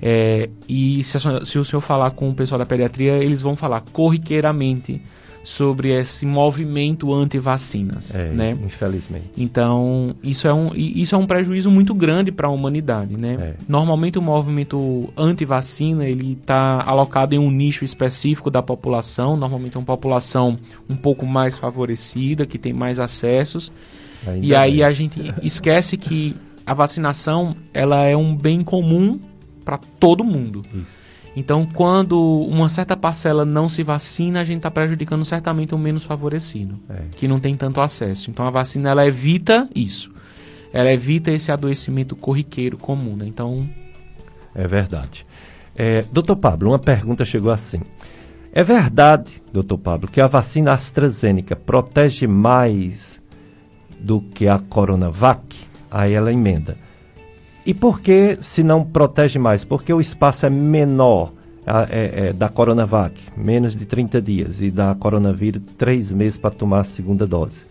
É, e se, se o senhor falar com o pessoal da pediatria, eles vão falar corriqueiramente sobre esse movimento anti-vacinas, é, né? Infelizmente. Então, isso é um, isso é um prejuízo muito grande para a humanidade, né? É. Normalmente o movimento anti-vacina, ele está alocado em um nicho específico da população, normalmente é uma população um pouco mais favorecida, que tem mais acessos. Ainda e aí a gente esquece que a vacinação, ela é um bem comum para todo mundo. Isso. Então, quando uma certa parcela não se vacina, a gente está prejudicando certamente o menos favorecido, é. que não tem tanto acesso. Então, a vacina ela evita isso. Ela evita esse adoecimento corriqueiro comum. Né? Então. É verdade. É, doutor Pablo, uma pergunta chegou assim. É verdade, doutor Pablo, que a vacina AstraZeneca protege mais do que a Coronavac? Aí ela emenda. E por que se não protege mais? Porque o espaço é menor a, é, é, da Coronavac, menos de 30 dias, e da coronavírus, três meses para tomar a segunda dose.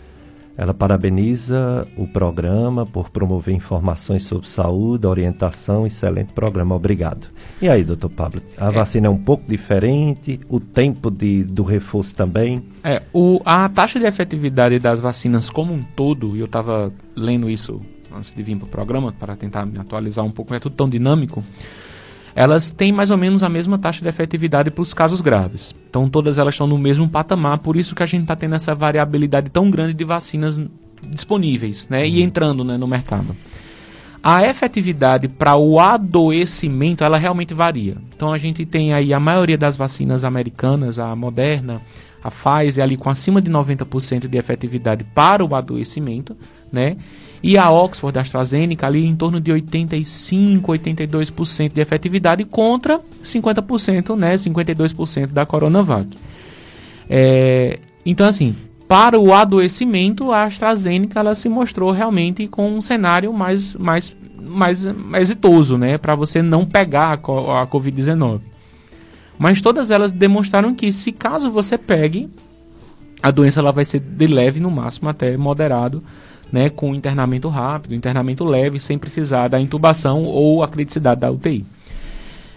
Ela parabeniza o programa por promover informações sobre saúde, orientação, excelente programa, obrigado. E aí, doutor Pablo, a é. vacina é um pouco diferente, o tempo de, do reforço também? É, o, a taxa de efetividade das vacinas como um todo, e eu estava lendo isso antes de vir para o programa, para tentar me atualizar um pouco, é tudo tão dinâmico, elas têm mais ou menos a mesma taxa de efetividade para os casos graves. Então todas elas estão no mesmo patamar, por isso que a gente está tendo essa variabilidade tão grande de vacinas disponíveis né, e uhum. entrando né, no mercado. A efetividade para o adoecimento, ela realmente varia. Então a gente tem aí a maioria das vacinas americanas, a Moderna, a Pfizer ali com acima de 90% de efetividade para o adoecimento, né? E a Oxford, a AstraZeneca, ali em torno de 85, 82% de efetividade contra 50%, né, 52% da Coronavac. É, então, assim, para o adoecimento, a AstraZeneca ela se mostrou realmente com um cenário mais, mais, mais, mais exitoso, né, para você não pegar a, a Covid-19. Mas todas elas demonstraram que, se caso você pegue, a doença ela vai ser de leve no máximo até moderado né, com internamento rápido, internamento leve, sem precisar da intubação ou a criticidade da UTI.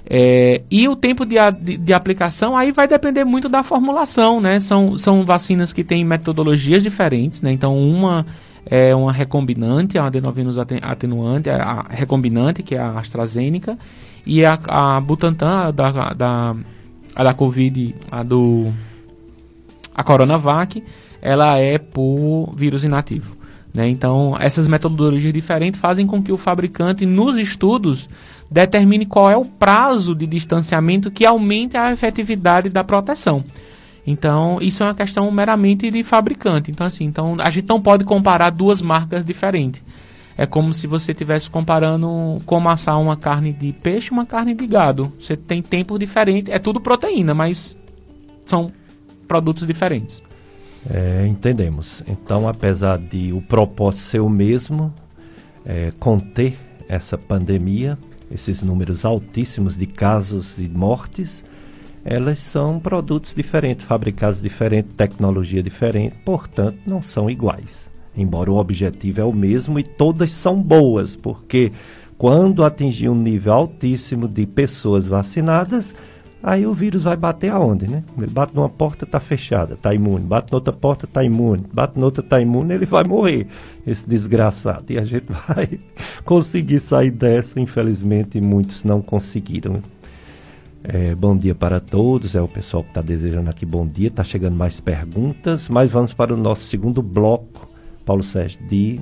É, e o tempo de, de, de, aplicação aí vai depender muito da formulação, né? São, são vacinas que têm metodologias diferentes, né? Então, uma é uma recombinante, a adenovírus atenuante, a recombinante, que é a AstraZeneca, e a, a Butantan, a da, da, a da Covid, a do a Coronavac, ela é por vírus inativo. Né? Então, essas metodologias diferentes fazem com que o fabricante, nos estudos, determine qual é o prazo de distanciamento que aumente a efetividade da proteção. Então, isso é uma questão meramente de fabricante. Então, assim, então, a gente não pode comparar duas marcas diferentes. É como se você estivesse comparando como assar uma carne de peixe e uma carne de gado. Você tem tempo diferente, é tudo proteína, mas são produtos diferentes. É, entendemos. Então, apesar de o propósito ser o mesmo, é, conter essa pandemia, esses números altíssimos de casos e mortes, elas são produtos diferentes, fabricados diferente, tecnologia diferente, portanto, não são iguais. Embora o objetivo é o mesmo e todas são boas, porque quando atingir um nível altíssimo de pessoas vacinadas, Aí o vírus vai bater aonde, né? Ele bate numa porta, está fechada, está imune. Bate noutra porta, está imune. Bate noutra, está imune, ele vai morrer, esse desgraçado. E a gente [laughs] vai conseguir sair dessa. Infelizmente, muitos não conseguiram. É, bom dia para todos, é o pessoal que está desejando aqui bom dia. Está chegando mais perguntas, mas vamos para o nosso segundo bloco, Paulo Sérgio, de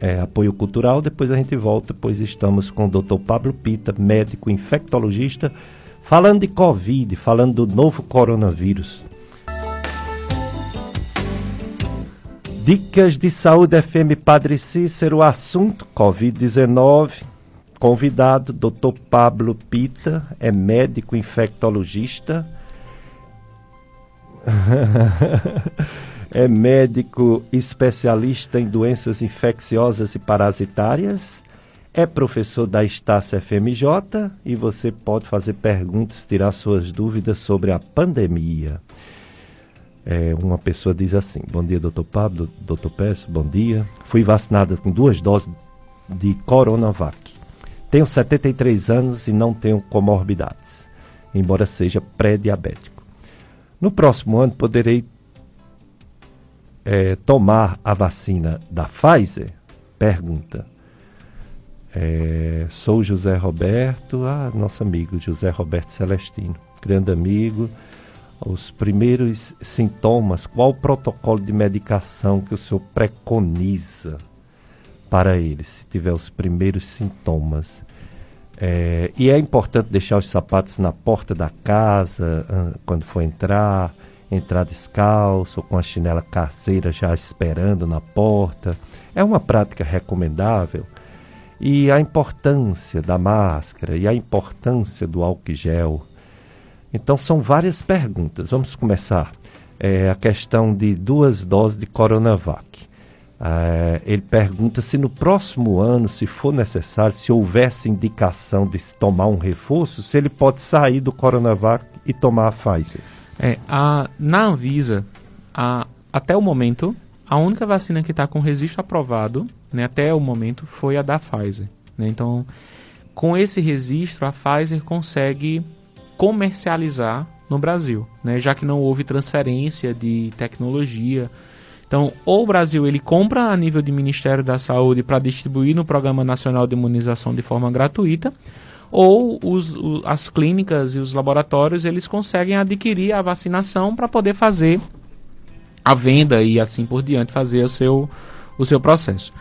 é, apoio cultural. Depois a gente volta, pois estamos com o Dr. Pablo Pita, médico infectologista Falando de Covid, falando do novo coronavírus. Dicas de Saúde FM Padre Cícero, assunto Covid-19. Convidado, Dr. Pablo Pita, é médico infectologista. [laughs] é médico especialista em doenças infecciosas e parasitárias é professor da Estácia FMJ e você pode fazer perguntas, tirar suas dúvidas sobre a pandemia. É, uma pessoa diz assim: Bom dia, doutor Pablo, doutor Pérez, bom dia. Fui vacinada com duas doses de Coronavac. Tenho 73 anos e não tenho comorbidades, embora seja pré-diabético. No próximo ano poderei é, tomar a vacina da Pfizer? Pergunta. É, sou José Roberto, ah, nosso amigo José Roberto Celestino, grande amigo. Os primeiros sintomas, qual o protocolo de medicação que o senhor preconiza para ele, se tiver os primeiros sintomas? É, e é importante deixar os sapatos na porta da casa quando for entrar, entrar descalço, com a chinela caseira já esperando na porta. É uma prática recomendável e a importância da máscara e a importância do álcool gel. Então são várias perguntas. Vamos começar. É, a questão de duas doses de Coronavac. É, ele pergunta se no próximo ano, se for necessário, se houvesse indicação de se tomar um reforço, se ele pode sair do Coronavac e tomar a Pfizer. É, a, na Anvisa, a, até o momento, a única vacina que está com registro aprovado, né, até o momento, foi a da Pfizer. Né? Então, com esse registro, a Pfizer consegue comercializar no Brasil, né? já que não houve transferência de tecnologia. Então, ou o Brasil ele compra a nível de Ministério da Saúde para distribuir no Programa Nacional de Imunização de forma gratuita, ou os, as clínicas e os laboratórios eles conseguem adquirir a vacinação para poder fazer a venda e assim por diante fazer o seu, o seu processo.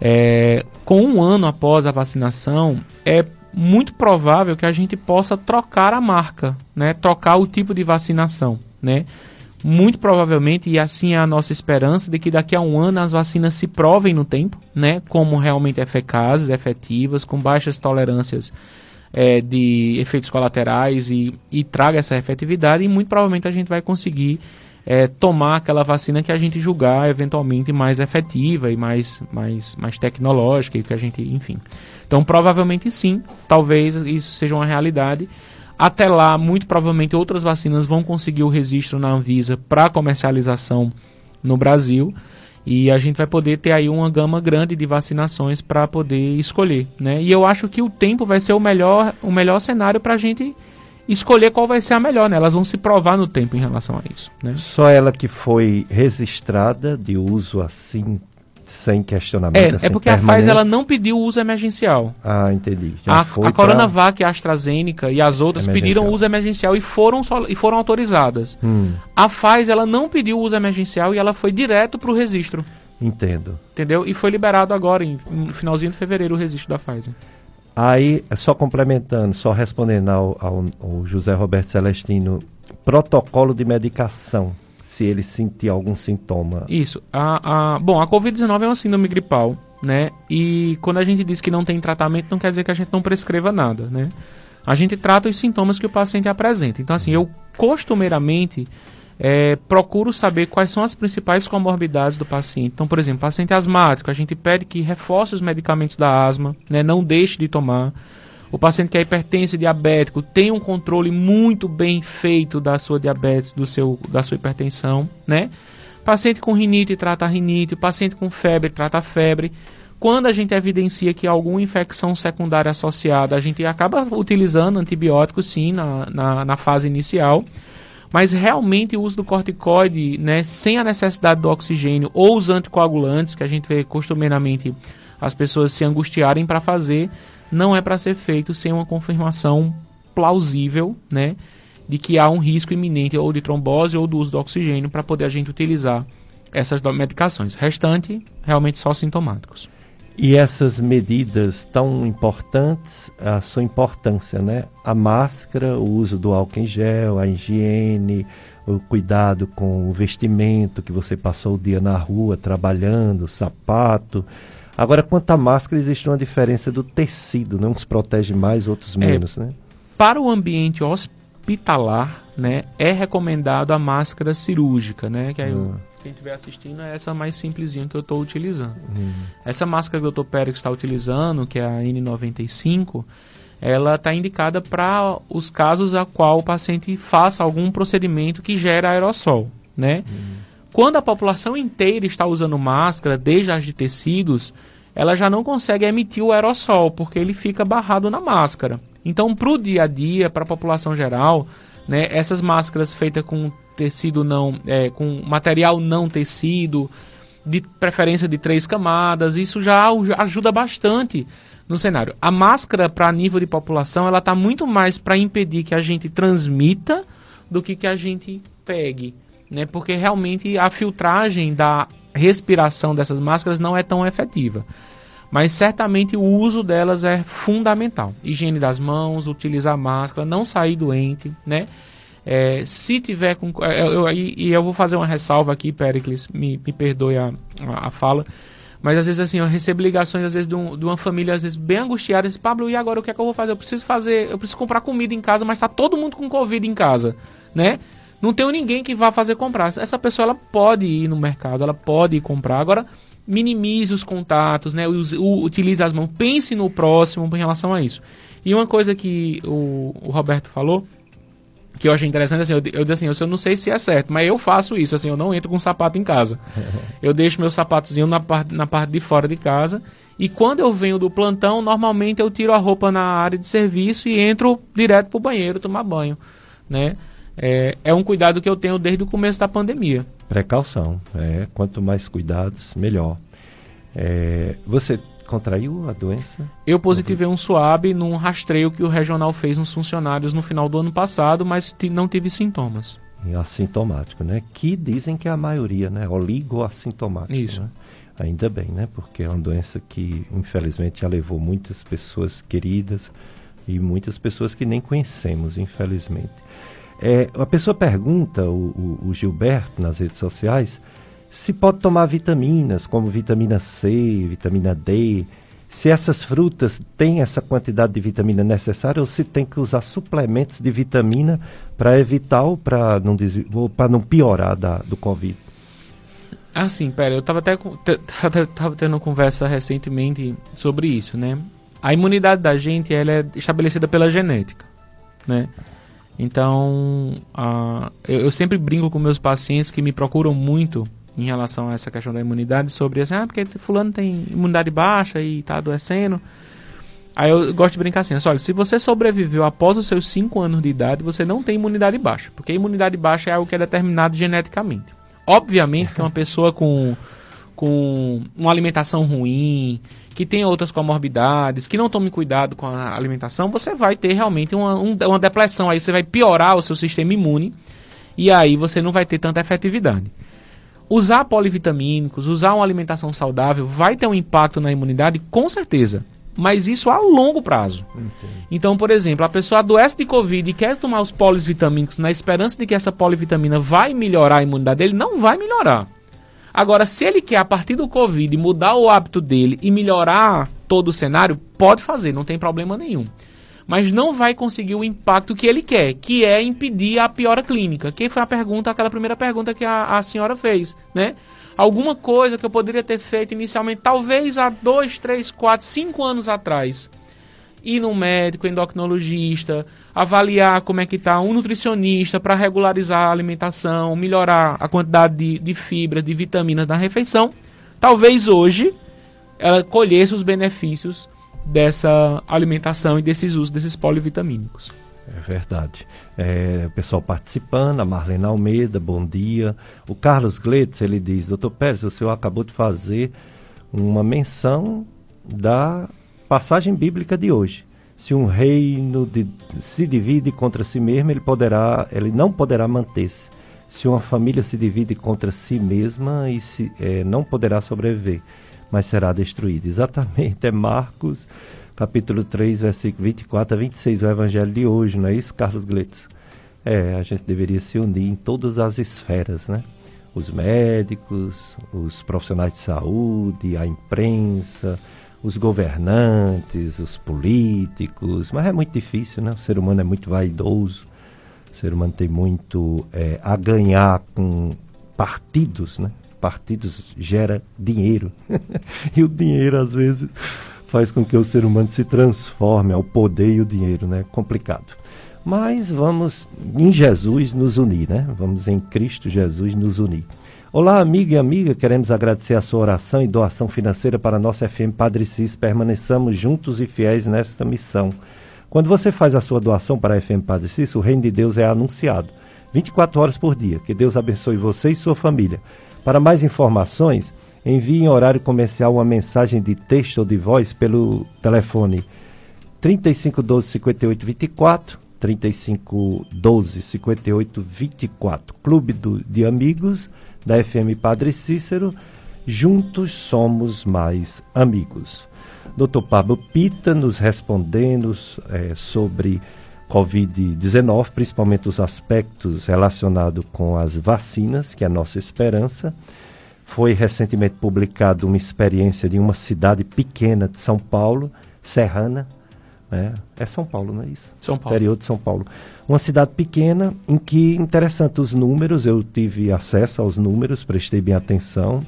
É, com um ano após a vacinação, é muito provável que a gente possa trocar a marca, né? trocar o tipo de vacinação. Né? Muito provavelmente, e assim é a nossa esperança, de que daqui a um ano as vacinas se provem no tempo, né? como realmente eficazes, efetivas, com baixas tolerâncias é, de efeitos colaterais e, e traga essa efetividade, e muito provavelmente a gente vai conseguir é, tomar aquela vacina que a gente julgar eventualmente mais efetiva e mais, mais, mais tecnológica e que a gente, enfim. Então, provavelmente sim, talvez isso seja uma realidade. Até lá, muito provavelmente outras vacinas vão conseguir o registro na Anvisa para comercialização no Brasil e a gente vai poder ter aí uma gama grande de vacinações para poder escolher, né? E eu acho que o tempo vai ser o melhor, o melhor cenário para a gente escolher qual vai ser a melhor, né? Elas vão se provar no tempo em relação a isso, né? Só ela que foi registrada de uso assim sem questionamento. É, assim, é porque a Pfizer ela não pediu uso emergencial. Ah, entendi. Já a, a Coronavac, a AstraZeneca e as outras pediram uso emergencial e foram, e foram autorizadas. Hum. A Pfizer ela não pediu uso emergencial e ela foi direto para o registro. Entendo. Entendeu? E foi liberado agora, em, no finalzinho de fevereiro, o registro da Pfizer. Aí, só complementando, só respondendo ao, ao, ao José Roberto Celestino, protocolo de medicação, se ele sentir algum sintoma. Isso. A, a, bom, a Covid-19 é uma síndrome gripal, né? E quando a gente diz que não tem tratamento, não quer dizer que a gente não prescreva nada, né? A gente trata os sintomas que o paciente apresenta. Então, assim, eu costumeiramente é, procuro saber quais são as principais comorbidades do paciente. Então, por exemplo, paciente asmático, a gente pede que reforce os medicamentos da asma, né, não deixe de tomar. O paciente que é hipertenso e diabético tem um controle muito bem feito da sua diabetes, do seu, da sua hipertensão, né? Paciente com rinite trata rinite, paciente com febre trata febre. Quando a gente evidencia que alguma infecção secundária associada, a gente acaba utilizando antibióticos sim na, na, na fase inicial mas realmente o uso do corticoide, né, sem a necessidade do oxigênio ou os anticoagulantes, que a gente vê costumeiramente as pessoas se angustiarem para fazer, não é para ser feito sem uma confirmação plausível, né, de que há um risco iminente ou de trombose ou do uso do oxigênio para poder a gente utilizar essas medicações. Restante, realmente só sintomáticos. E essas medidas tão importantes, a sua importância, né? A máscara, o uso do álcool em gel, a higiene, o cuidado com o vestimento que você passou o dia na rua trabalhando, sapato. Agora, quanto à máscara, existe uma diferença do tecido, né? Uns protege mais, outros é, menos, é, né? Para o ambiente hospitalar, né, é recomendado a máscara cirúrgica, né? Que aí hum quem estiver assistindo, é essa mais simplesinha que eu estou utilizando. Uhum. Essa máscara que o Dr. Pérez está utilizando, que é a N95, ela está indicada para os casos a qual o paciente faça algum procedimento que gera aerossol, né? Uhum. Quando a população inteira está usando máscara, desde as de tecidos, ela já não consegue emitir o aerossol, porque ele fica barrado na máscara. Então, para o dia a dia, para a população geral, né, essas máscaras feitas com tecido não, é, com material não tecido, de preferência de três camadas, isso já ajuda bastante no cenário. A máscara para nível de população, ela está muito mais para impedir que a gente transmita do que que a gente pegue, né? Porque realmente a filtragem da respiração dessas máscaras não é tão efetiva. Mas certamente o uso delas é fundamental. Higiene das mãos, utilizar máscara, não sair doente, né? É, se tiver com. É, eu, eu, e eu vou fazer uma ressalva aqui, Pericles, me, me perdoe a, a, a, fala. Mas às vezes assim, eu recebo ligações, às vezes, de, um, de uma família, às vezes, bem angustiada, diz, Pablo, e agora o que é que eu vou fazer? Eu preciso fazer, eu preciso comprar comida em casa, mas tá todo mundo com Covid em casa, né? Não tenho ninguém que vá fazer comprar. Essa pessoa ela pode ir no mercado, ela pode ir comprar. Agora, minimize os contatos, né? Use, utilize as mãos, pense no próximo em relação a isso. E uma coisa que o, o Roberto falou, que eu achei interessante, assim, eu, eu assim, eu, eu não sei se é certo, mas eu faço isso, assim, eu não entro com sapato em casa. [laughs] Eu deixo meu sapatozinho na parte, na parte de fora de casa e quando eu venho do plantão, normalmente eu tiro a roupa na área de serviço e entro direto para o banheiro tomar banho, né? É, é, um cuidado que eu tenho desde o começo da pandemia. Precaução, é, quanto mais cuidados, melhor. É, você contraiu a doença? Eu positivei um suave num rastreio que o regional fez nos funcionários no final do ano passado, mas não tive sintomas. Assintomático, né? Que dizem que é a maioria, né? Oligoassintomático. Isso. Né? Ainda bem, né? Porque é uma doença que, infelizmente, já levou muitas pessoas queridas e muitas pessoas que nem conhecemos, infelizmente. É, a pessoa pergunta, o, o, o Gilberto, nas redes sociais, se pode tomar vitaminas, como vitamina C, vitamina D, se essas frutas têm essa quantidade de vitamina necessária ou se tem que usar suplementos de vitamina para evitar ou para não, não piorar da, do Covid. Assim, pera, eu tava até tava tendo uma conversa recentemente sobre isso, né? A imunidade da gente ela é estabelecida pela genética, né? Então, uh, eu, eu, sempre brinco com meus pacientes que me procuram muito em relação a essa questão da imunidade, sobre assim, ah, porque fulano tem imunidade baixa e tá adoecendo. Aí eu gosto de brincar assim, olha, se você sobreviveu após os seus 5 anos de idade, você não tem imunidade baixa, porque a imunidade baixa é algo que é determinado geneticamente. Obviamente que uma pessoa com, com uma alimentação ruim, que tem outras comorbidades, que não tome cuidado com a alimentação, você vai ter realmente uma, um, uma depressão. Aí você vai piorar o seu sistema imune e aí você não vai ter tanta efetividade. Usar polivitamínicos, usar uma alimentação saudável vai ter um impacto na imunidade, com certeza mas isso a longo prazo. Entendi. Então, por exemplo, a pessoa adoece de Covid e quer tomar os polivitamínicos na esperança de que essa polivitamina vai melhorar a imunidade dele, não vai melhorar. Agora, se ele quer, a partir do Covid, mudar o hábito dele e melhorar todo o cenário, pode fazer, não tem problema nenhum. Mas não vai conseguir o impacto que ele quer, que é impedir a piora clínica. Que foi a pergunta, aquela primeira pergunta que a, a senhora fez, né? alguma coisa que eu poderia ter feito inicialmente, talvez há dois, três, quatro, cinco anos atrás. Ir no médico, endocrinologista, avaliar como é que está, um nutricionista para regularizar a alimentação, melhorar a quantidade de, de fibra, de vitaminas da refeição. Talvez hoje ela colhesse os benefícios dessa alimentação e desses usos desses polivitamínicos. É verdade. É, pessoal participando, a Marlene Almeida, bom dia. O Carlos Gleitz, ele diz, doutor Pérez, o senhor acabou de fazer uma menção da passagem bíblica de hoje. Se um reino de, se divide contra si mesmo, ele, poderá, ele não poderá manter-se. Se uma família se divide contra si mesma, e se, é, não poderá sobreviver, mas será destruída. Exatamente, é Marcos capítulo 3, versículo 24 a 26, o evangelho de hoje, não é isso, Carlos Gleitz? É, a gente deveria se unir em todas as esferas, né? Os médicos, os profissionais de saúde, a imprensa, os governantes, os políticos, mas é muito difícil, né? O ser humano é muito vaidoso, o ser humano tem muito é, a ganhar com partidos, né? Partidos gera dinheiro [laughs] e o dinheiro às vezes faz com que o ser humano se transforme ao poder e o dinheiro, né? Complicado. Mas vamos em Jesus nos unir, né? Vamos em Cristo Jesus nos unir. Olá, amigo e amiga, queremos agradecer a sua oração e doação financeira para a nossa FM Padre Cis. Permaneçamos juntos e fiéis nesta missão. Quando você faz a sua doação para a FM Padre Cis, o reino de Deus é anunciado 24 horas por dia. Que Deus abençoe você e sua família. Para mais informações, envie em horário comercial uma mensagem de texto ou de voz pelo telefone 3512 58 24 3512 58 24 Clube do, de Amigos da FM Padre Cícero Juntos somos mais amigos. Dr. Pablo Pita nos respondendo é, sobre Covid-19, principalmente os aspectos relacionados com as vacinas, que é a nossa esperança. Foi recentemente publicado uma experiência de uma cidade pequena de São Paulo, Serrana, É, é São Paulo, não é isso? São Paulo. Interior de São Paulo. Uma cidade pequena em que, interessante, os números, eu tive acesso aos números, prestei bem atenção.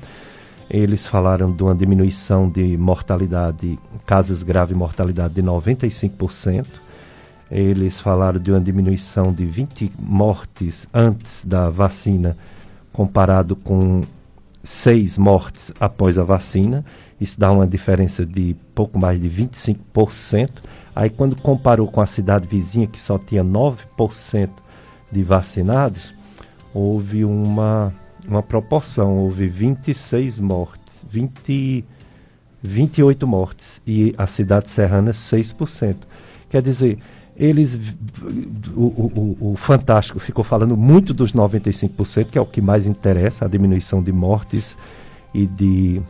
Eles falaram de uma diminuição de mortalidade, casos graves mortalidade de 95%. Eles falaram de uma diminuição de 20 mortes antes da vacina, comparado com 6 mortes após a vacina. Isso dá uma diferença de pouco mais de 25%. Aí, quando comparou com a cidade vizinha, que só tinha 9% de vacinados, houve uma, uma proporção, houve 26 mortes, 20, 28 mortes, e a cidade serrana 6%. Quer dizer, eles o, o, o, Fantástico ficou falando muito dos 95%, que é o que mais interessa, a diminuição de mortes e de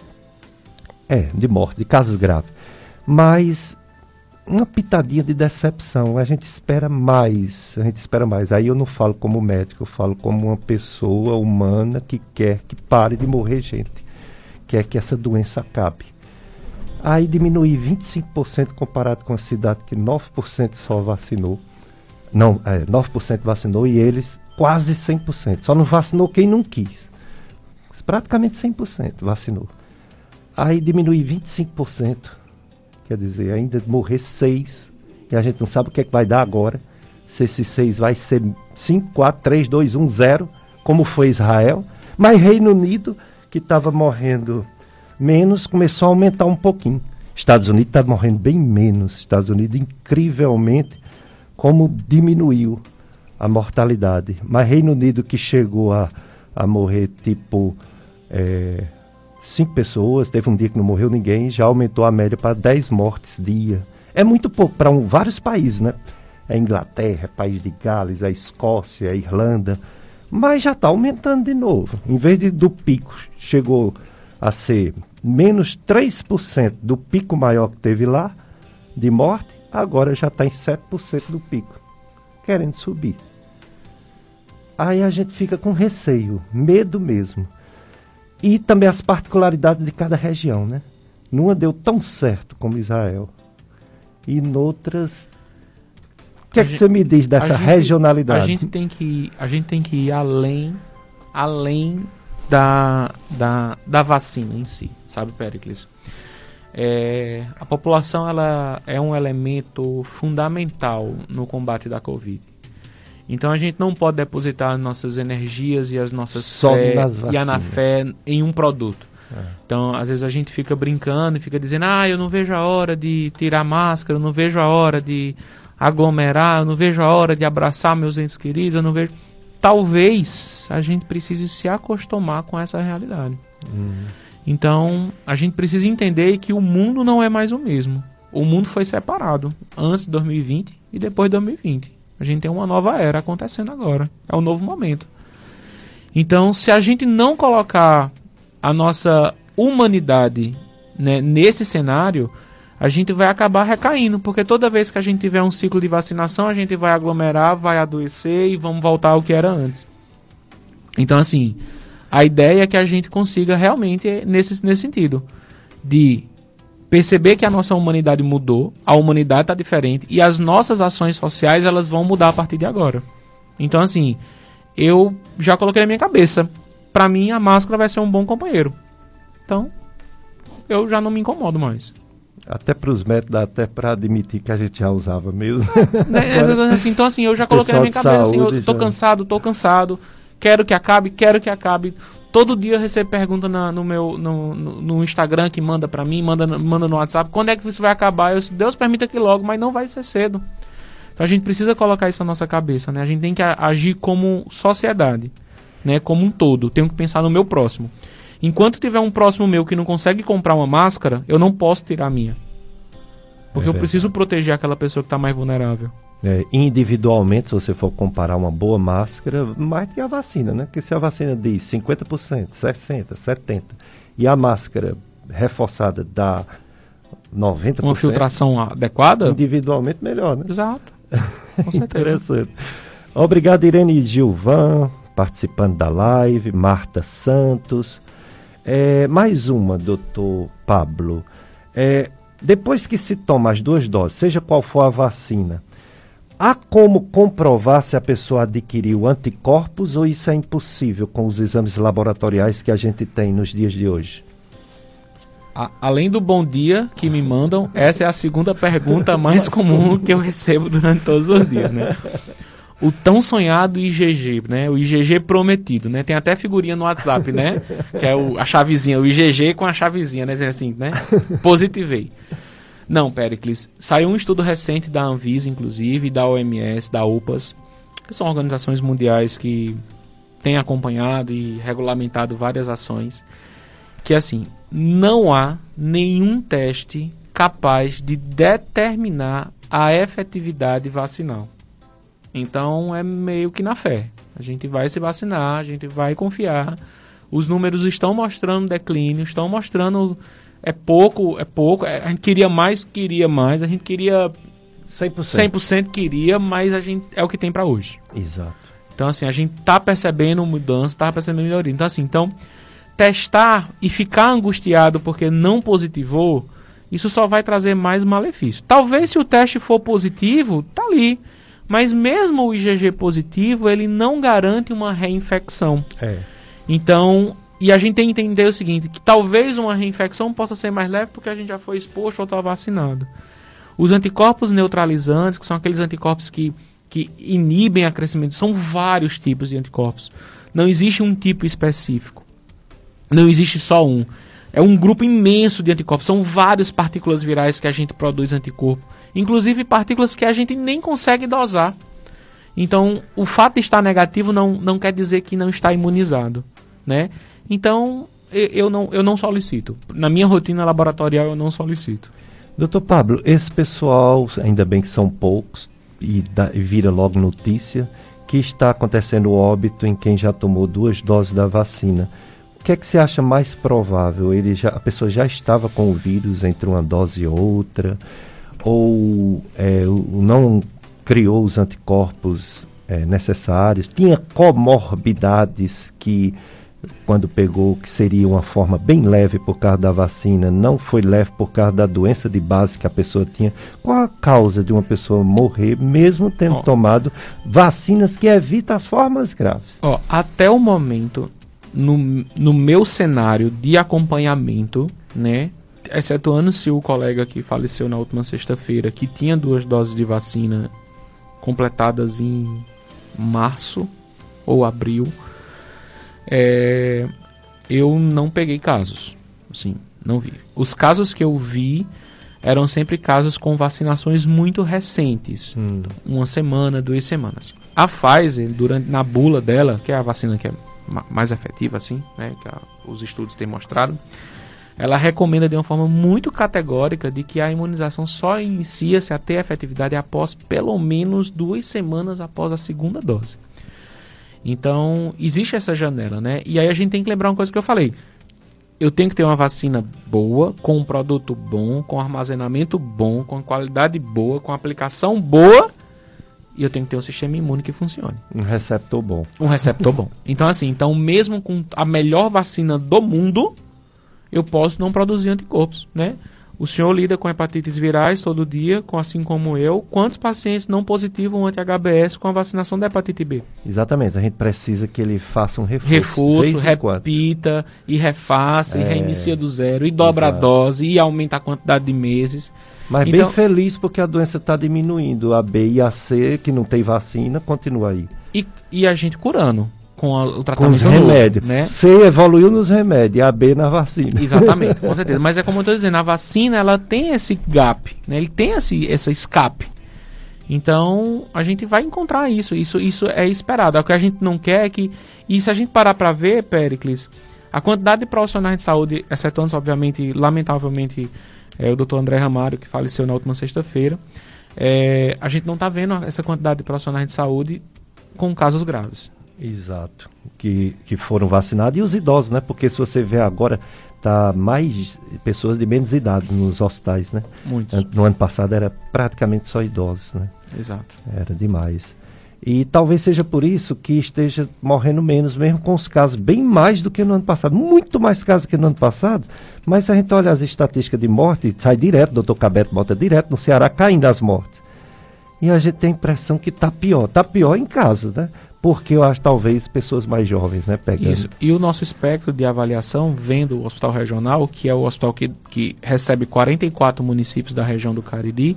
é, de morte, de casos graves. Mas uma pitadinha de decepção, a gente espera mais, a gente espera mais. Aí eu não falo como médico, eu falo como uma pessoa humana que quer que pare de morrer gente, quer que essa doença acabe. Aí diminuir 25% comparado com a cidade que 9% só vacinou. Não, é, 9% vacinou e eles quase 100%. Só não vacinou quem não quis. Praticamente 100% vacinou. Aí diminuir 25%. Quer dizer, ainda morrer 6. E a gente não sabe o que, é que vai dar agora. Se esse 6 vai ser 5, 4, 3, 2, 1, 0, como foi Israel. Mas Reino Unido, que estava morrendo menos, começou a aumentar um pouquinho. Estados Unidos está morrendo bem menos. Estados Unidos, incrivelmente, como diminuiu a mortalidade. Mas Reino Unido, que chegou a, a morrer tipo é, cinco pessoas, teve um dia que não morreu ninguém, já aumentou a média para 10 mortes dia. É muito pouco para um, vários países, né? É Inglaterra, é País de Gales, é Escócia, é Irlanda. Mas já está aumentando de novo. Em vez de, do pico, chegou a ser menos 3% do pico maior que teve lá, de morte, agora já está em 7% do pico, querendo subir. Aí a gente fica com receio, medo mesmo. E também as particularidades de cada região, né? Numa deu tão certo como Israel. E noutras. O que é que você me diz dessa a gente, regionalidade? A gente tem que, a gente tem que ir além, além da, da, da vacina em si, sabe, Pericles? É, a população ela é um elemento fundamental no combate da Covid. Então a gente não pode depositar nossas energias e as nossas Só fé e a na fé em um produto. É. Então, às vezes a gente fica brincando e fica dizendo: "Ah, eu não vejo a hora de tirar máscara, eu não vejo a hora de aglomerar, eu não vejo a hora de abraçar meus entes queridos, eu não vejo". Talvez a gente precise se acostumar com essa realidade. Uhum. Então, a gente precisa entender que o mundo não é mais o mesmo. O mundo foi separado antes de 2020 e depois de 2020. A gente tem uma nova era acontecendo agora. É um novo momento. Então, se a gente não colocar a nossa humanidade né, nesse cenário, a gente vai acabar recaindo, porque toda vez que a gente tiver um ciclo de vacinação, a gente vai aglomerar, vai adoecer e vamos voltar ao que era antes. Então, assim, a ideia é que a gente consiga realmente, nesse, nesse sentido, de perceber que a nossa humanidade mudou, a humanidade está diferente e as nossas ações sociais elas vão mudar a partir de agora. Então assim, eu já coloquei na minha cabeça, para mim a máscara vai ser um bom companheiro. Então, eu já não me incomodo mais. Até para os métodos, até para admitir que a gente já usava mesmo. [laughs] né, assim, então assim, eu já coloquei na minha cabeça, assim, eu tô já... cansado, tô cansado, quero que acabe, quero que acabe. Todo dia eu recebo pergunta na, no meu no, no, no, Instagram que manda para mim, manda, manda no WhatsApp, quando é que isso vai acabar? Eu, Deus permita que logo, mas não vai ser cedo. Então a gente precisa colocar isso na nossa cabeça, né? A gente tem que agir como sociedade, né? Como um todo. Tenho que pensar no meu próximo. Enquanto tiver um próximo meu que não consegue comprar uma máscara, eu não posso tirar a minha. Porque é eu preciso proteger aquela pessoa que está mais vulnerável. É, individualmente, se você for comparar uma boa máscara, mais que a vacina, né? Porque se a vacina diz 50%, 60%, 70% e a máscara reforçada dá 90%. Uma filtração adequada? Individualmente melhor, né? Exato. [laughs] Com certeza. Interessante. Obrigado, Irene Gilvan, participando da live, Marta Santos. É, mais uma, doutor Pablo. É, depois que se toma as duas doses, seja qual for a vacina, há como comprovar se a pessoa adquiriu anticorpos ou isso é impossível com os exames laboratoriais que a gente tem nos dias de hoje? A, além do bom dia que me mandam, essa é a segunda pergunta [laughs] mais comum que eu recebo durante todos os dias, né? o tão sonhado IgG, né? O IgG prometido, né? Tem até figurinha no WhatsApp, né? Que é o, a chavezinha, o IgG com a chavezinha, né? Assim, né? [laughs] Positivei. Não, Pericles. Saiu um estudo recente da Anvisa, inclusive, da OMS, da UPAS, que são organizações mundiais que têm acompanhado e regulamentado várias ações, que assim, não há nenhum teste capaz de determinar a efetividade vacinal. Então é meio que na fé. A gente vai se vacinar, a gente vai confiar. Os números estão mostrando declínio, estão mostrando é pouco, é pouco. É, a gente queria mais, queria mais. A gente queria 100%, 100% queria, mas a gente é o que tem para hoje. Exato. Então assim, a gente tá percebendo mudança, tá percebendo melhoria. Então assim, então testar e ficar angustiado porque não positivou, isso só vai trazer mais malefício. Talvez se o teste for positivo, tá ali. Mas mesmo o IgG positivo, ele não garante uma reinfecção. É. Então, e a gente tem que entender o seguinte, que talvez uma reinfecção possa ser mais leve porque a gente já foi exposto ou está vacinado. Os anticorpos neutralizantes, que são aqueles anticorpos que, que inibem a crescimento, são vários tipos de anticorpos. Não existe um tipo específico. Não existe só um. É um grupo imenso de anticorpos. São várias partículas virais que a gente produz anticorpo inclusive partículas que a gente nem consegue dosar. Então, o fato de estar negativo não, não quer dizer que não está imunizado, né? Então, eu não, eu não solicito. Na minha rotina laboratorial, eu não solicito. Doutor Pablo, esse pessoal, ainda bem que são poucos, e, da, e vira logo notícia, que está acontecendo óbito em quem já tomou duas doses da vacina. O que é que você acha mais provável? Ele já, a pessoa já estava com o vírus entre uma dose e outra? ou é, não criou os anticorpos é, necessários, tinha comorbidades que, quando pegou, que seria uma forma bem leve por causa da vacina, não foi leve por causa da doença de base que a pessoa tinha. Qual a causa de uma pessoa morrer, mesmo tendo oh. tomado vacinas que evitam as formas graves? Oh, até o momento, no, no meu cenário de acompanhamento, né, excetuando-se o colega que faleceu na última sexta-feira, que tinha duas doses de vacina completadas em março ou abril, é, eu não peguei casos. Sim, não vi. Os casos que eu vi eram sempre casos com vacinações muito recentes, hum. uma semana, duas semanas. A Pfizer, durante na bula dela, que é a vacina que é mais efetiva, assim, né, que a, os estudos têm mostrado, ela recomenda de uma forma muito categórica de que a imunização só inicia-se a ter efetividade após pelo menos duas semanas após a segunda dose. Então, existe essa janela, né? E aí a gente tem que lembrar uma coisa que eu falei. Eu tenho que ter uma vacina boa, com um produto bom, com armazenamento bom, com qualidade boa, com aplicação boa, e eu tenho que ter um sistema imune que funcione. Um receptor bom. Um receptor bom. Então, assim, então mesmo com a melhor vacina do mundo, eu posso não produzir anticorpos, né? O senhor lida com hepatites virais todo dia, assim como eu. Quantos pacientes não positivam anti-HBS com a vacinação da hepatite B? Exatamente. A gente precisa que ele faça um reforço. Reforço, repita e refaça, é... e reinicia do zero, e dobra Exato. a dose, e aumenta a quantidade de meses. Mas então... bem feliz porque a doença está diminuindo. A B e a C, que não tem vacina, continua aí. E, e a gente curando com a, o tratamento com os remédios. Né? C evoluiu nos remédios, a B na vacina. Exatamente, com [laughs] certeza. Mas é como eu estou dizendo, a vacina ela tem esse gap, né? ele tem esse, esse escape. Então a gente vai encontrar isso, isso, isso é esperado. O que a gente não quer é que. E se a gente parar para ver, Pericles, a quantidade de profissionais de saúde, excetuando, obviamente, lamentavelmente, é, o doutor André Ramário, que faleceu na última sexta-feira, é, a gente não está vendo essa quantidade de profissionais de saúde com casos graves. Exato. Que, que foram vacinados e os idosos, né? Porque se você vê agora, tá mais pessoas de menos idade nos hospitais, né? Muitos. No ano passado era praticamente só idosos, né? Exato. Era demais. E talvez seja por isso que esteja morrendo menos, mesmo com os casos bem mais do que no ano passado. Muito mais casos que no ano passado. Mas se a gente olha as estatísticas de morte, sai direto, o doutor Cabeto bota direto no Ceará, caindo as mortes. E a gente tem a impressão que está pior. Está pior em casa, né? Porque eu acho talvez pessoas mais jovens, né? Pegando. Isso. E o nosso espectro de avaliação, vendo o hospital regional, que é o hospital que, que recebe 44 municípios da região do Cariri,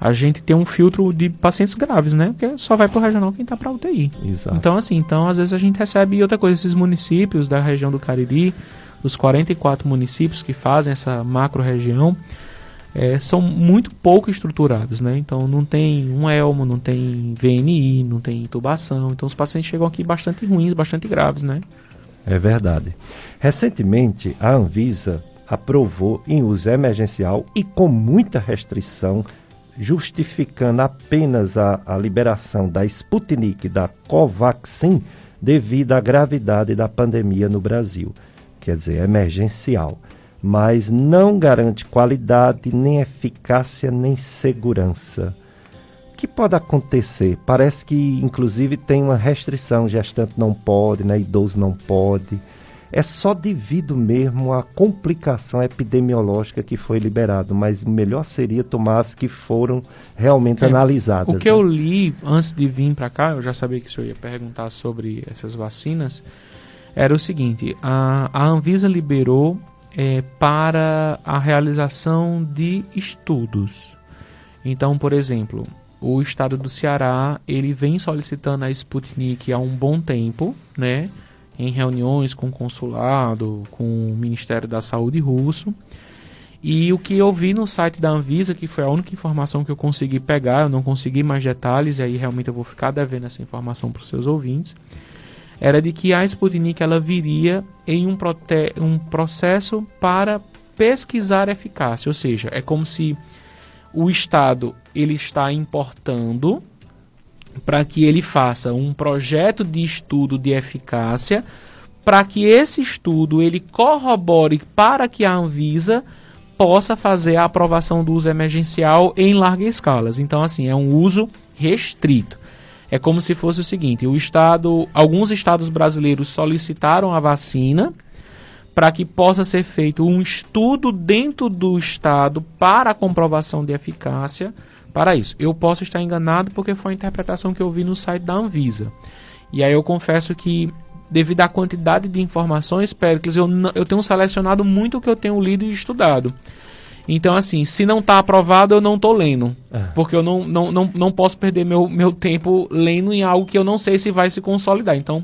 a gente tem um filtro de pacientes graves, né? Porque só vai para o regional quem está para UTI. Exato. Então, assim, então às vezes a gente recebe outra coisa, esses municípios da região do Cariri, os 44 municípios que fazem essa macro-região, é, são muito pouco estruturados, né? Então não tem um elmo, não tem VNI, não tem intubação. Então os pacientes chegam aqui bastante ruins, bastante graves, né? É verdade. Recentemente, a Anvisa aprovou em uso emergencial e com muita restrição justificando apenas a, a liberação da Sputnik da Covaxin devido à gravidade da pandemia no Brasil. Quer dizer, emergencial. Mas não garante qualidade, nem eficácia, nem segurança. O que pode acontecer? Parece que, inclusive, tem uma restrição: gestante não pode, né? idoso não pode é só devido mesmo à complicação epidemiológica que foi liberado, mas melhor seria tomar as que foram realmente é, analisadas. O que né? eu li antes de vir para cá, eu já sabia que o senhor ia perguntar sobre essas vacinas, era o seguinte: a, a Anvisa liberou é, para a realização de estudos. Então, por exemplo, o estado do Ceará ele vem solicitando a Sputnik há um bom tempo, né? em reuniões com o consulado, com o Ministério da Saúde russo. E o que eu vi no site da Anvisa, que foi a única informação que eu consegui pegar, eu não consegui mais detalhes, e aí realmente eu vou ficar devendo essa informação para os seus ouvintes, era de que a Sputnik ela viria em um, um processo para pesquisar eficácia, ou seja, é como se o Estado ele está importando para que ele faça um projeto de estudo de eficácia, para que esse estudo ele corrobore para que a Anvisa possa fazer a aprovação do uso emergencial em larga escala. Então, assim, é um uso restrito. É como se fosse o seguinte: o estado, alguns estados brasileiros solicitaram a vacina para que possa ser feito um estudo dentro do estado para a comprovação de eficácia para isso. Eu posso estar enganado porque foi a interpretação que eu vi no site da Anvisa. E aí eu confesso que, devido à quantidade de informações, Pericles, eu, eu tenho selecionado muito o que eu tenho lido e estudado. Então, assim, se não está aprovado, eu não estou lendo. É. Porque eu não, não, não, não posso perder meu, meu tempo lendo em algo que eu não sei se vai se consolidar. Então,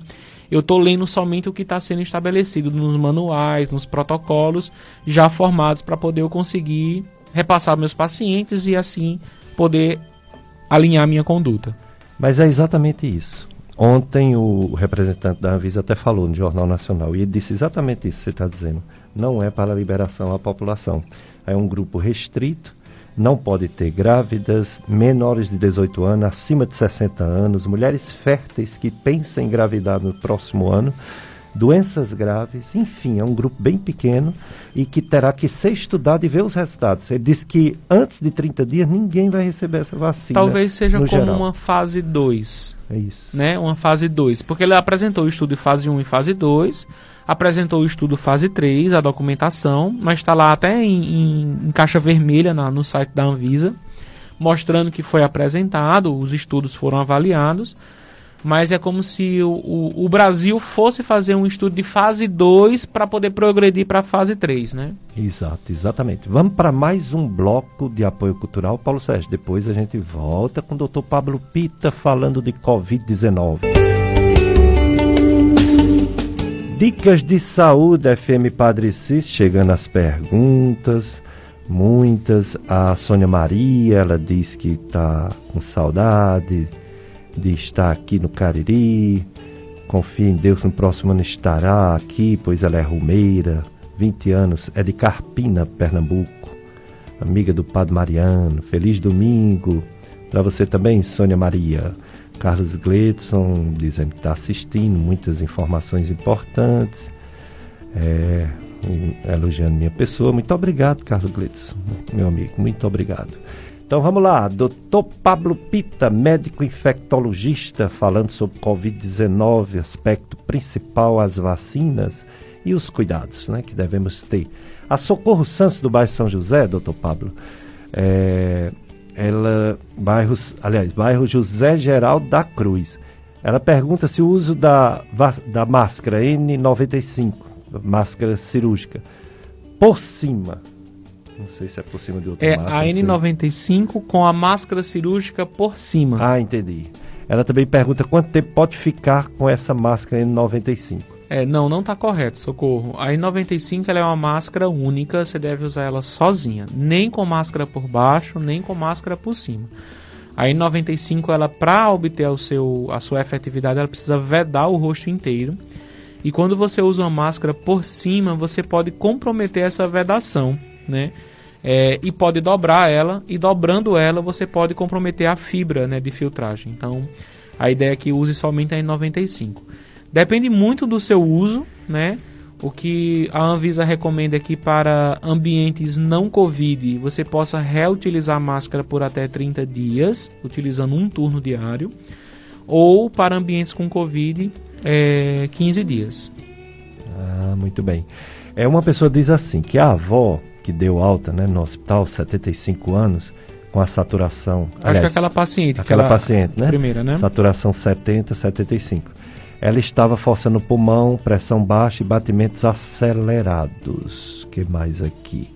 eu estou lendo somente o que está sendo estabelecido nos manuais, nos protocolos já formados para poder eu conseguir repassar meus pacientes e assim poder alinhar minha conduta. Mas é exatamente isso. Ontem o representante da Anvisa até falou no Jornal Nacional e ele disse exatamente isso que você está dizendo. Não é para liberação à população. É um grupo restrito, não pode ter grávidas, menores de 18 anos, acima de 60 anos, mulheres férteis que pensam em engravidar no próximo ano doenças graves, enfim, é um grupo bem pequeno e que terá que ser estudado e ver os resultados. Ele disse que antes de 30 dias ninguém vai receber essa vacina. Talvez seja como geral. uma fase 2. É isso. Né? Uma fase 2. Porque ele apresentou o estudo em fase 1 um e fase 2, apresentou o estudo fase 3, a documentação, mas está lá até em, em, em caixa vermelha na, no site da Anvisa, mostrando que foi apresentado, os estudos foram avaliados mas é como se o, o, o, Brasil fosse fazer um estudo de fase 2 para poder progredir para a fase 3, né? Exato, exatamente. Vamos para mais um bloco de apoio cultural, Paulo Sérgio. Depois a gente volta com o Dr. Pablo Pita falando de Covid-19. Dicas de saúde, FM Padre Cis, chegando as perguntas, muitas. A Sônia Maria, ela diz que está com saudade de estar aqui no Cariri. Confia em Deus, no próximo ano estará aqui, pois ela é rumeira, 20 anos, é de Carpina, Pernambuco. Amiga do Padre Mariano. Feliz domingo para você também, Sônia Maria. Carlos Gledson dizendo que está assistindo, muitas informações importantes. É, elogiando minha pessoa. Muito obrigado, Carlos Gledson, meu amigo. Muito obrigado. Então vamos lá, doutor Pablo Pita, médico infectologista, falando sobre Covid-19, aspecto principal, as vacinas e os cuidados né, que devemos ter. A Socorro Santos do bairro São José, doutor Pablo, é, ela, bairros, aliás, bairro José Geraldo da Cruz. Ela pergunta se o uso da, da máscara N95, máscara cirúrgica, por cima não sei se é por cima de outra é máscara. É a N95 com a máscara cirúrgica por cima. Ah, entendi. Ela também pergunta quanto tempo pode ficar com essa máscara N95. É, não, não está correto, socorro. A N95 ela é uma máscara única, você deve usar ela sozinha, nem com máscara por baixo, nem com máscara por cima. A N95 ela para obter o seu, a sua efetividade, ela precisa vedar o rosto inteiro. E quando você usa uma máscara por cima, você pode comprometer essa vedação, né? é, e pode dobrar ela, e dobrando ela você pode comprometer a fibra né, de filtragem. Então a ideia é que use somente a N95. Depende muito do seu uso, né? O que a Anvisa recomenda é que para ambientes não Covid você possa reutilizar a máscara por até 30 dias, utilizando um turno diário, ou para ambientes com Covid, é, 15 dias. Ah, muito bem. É uma pessoa diz assim que a avó que deu alta né, no hospital, 75 anos, com a saturação. Acho aliás, que aquela paciente. Aquela, aquela paciente, né? Primeira, né? Saturação 70, 75. Ela estava forçando o pulmão, pressão baixa e batimentos acelerados. que mais aqui?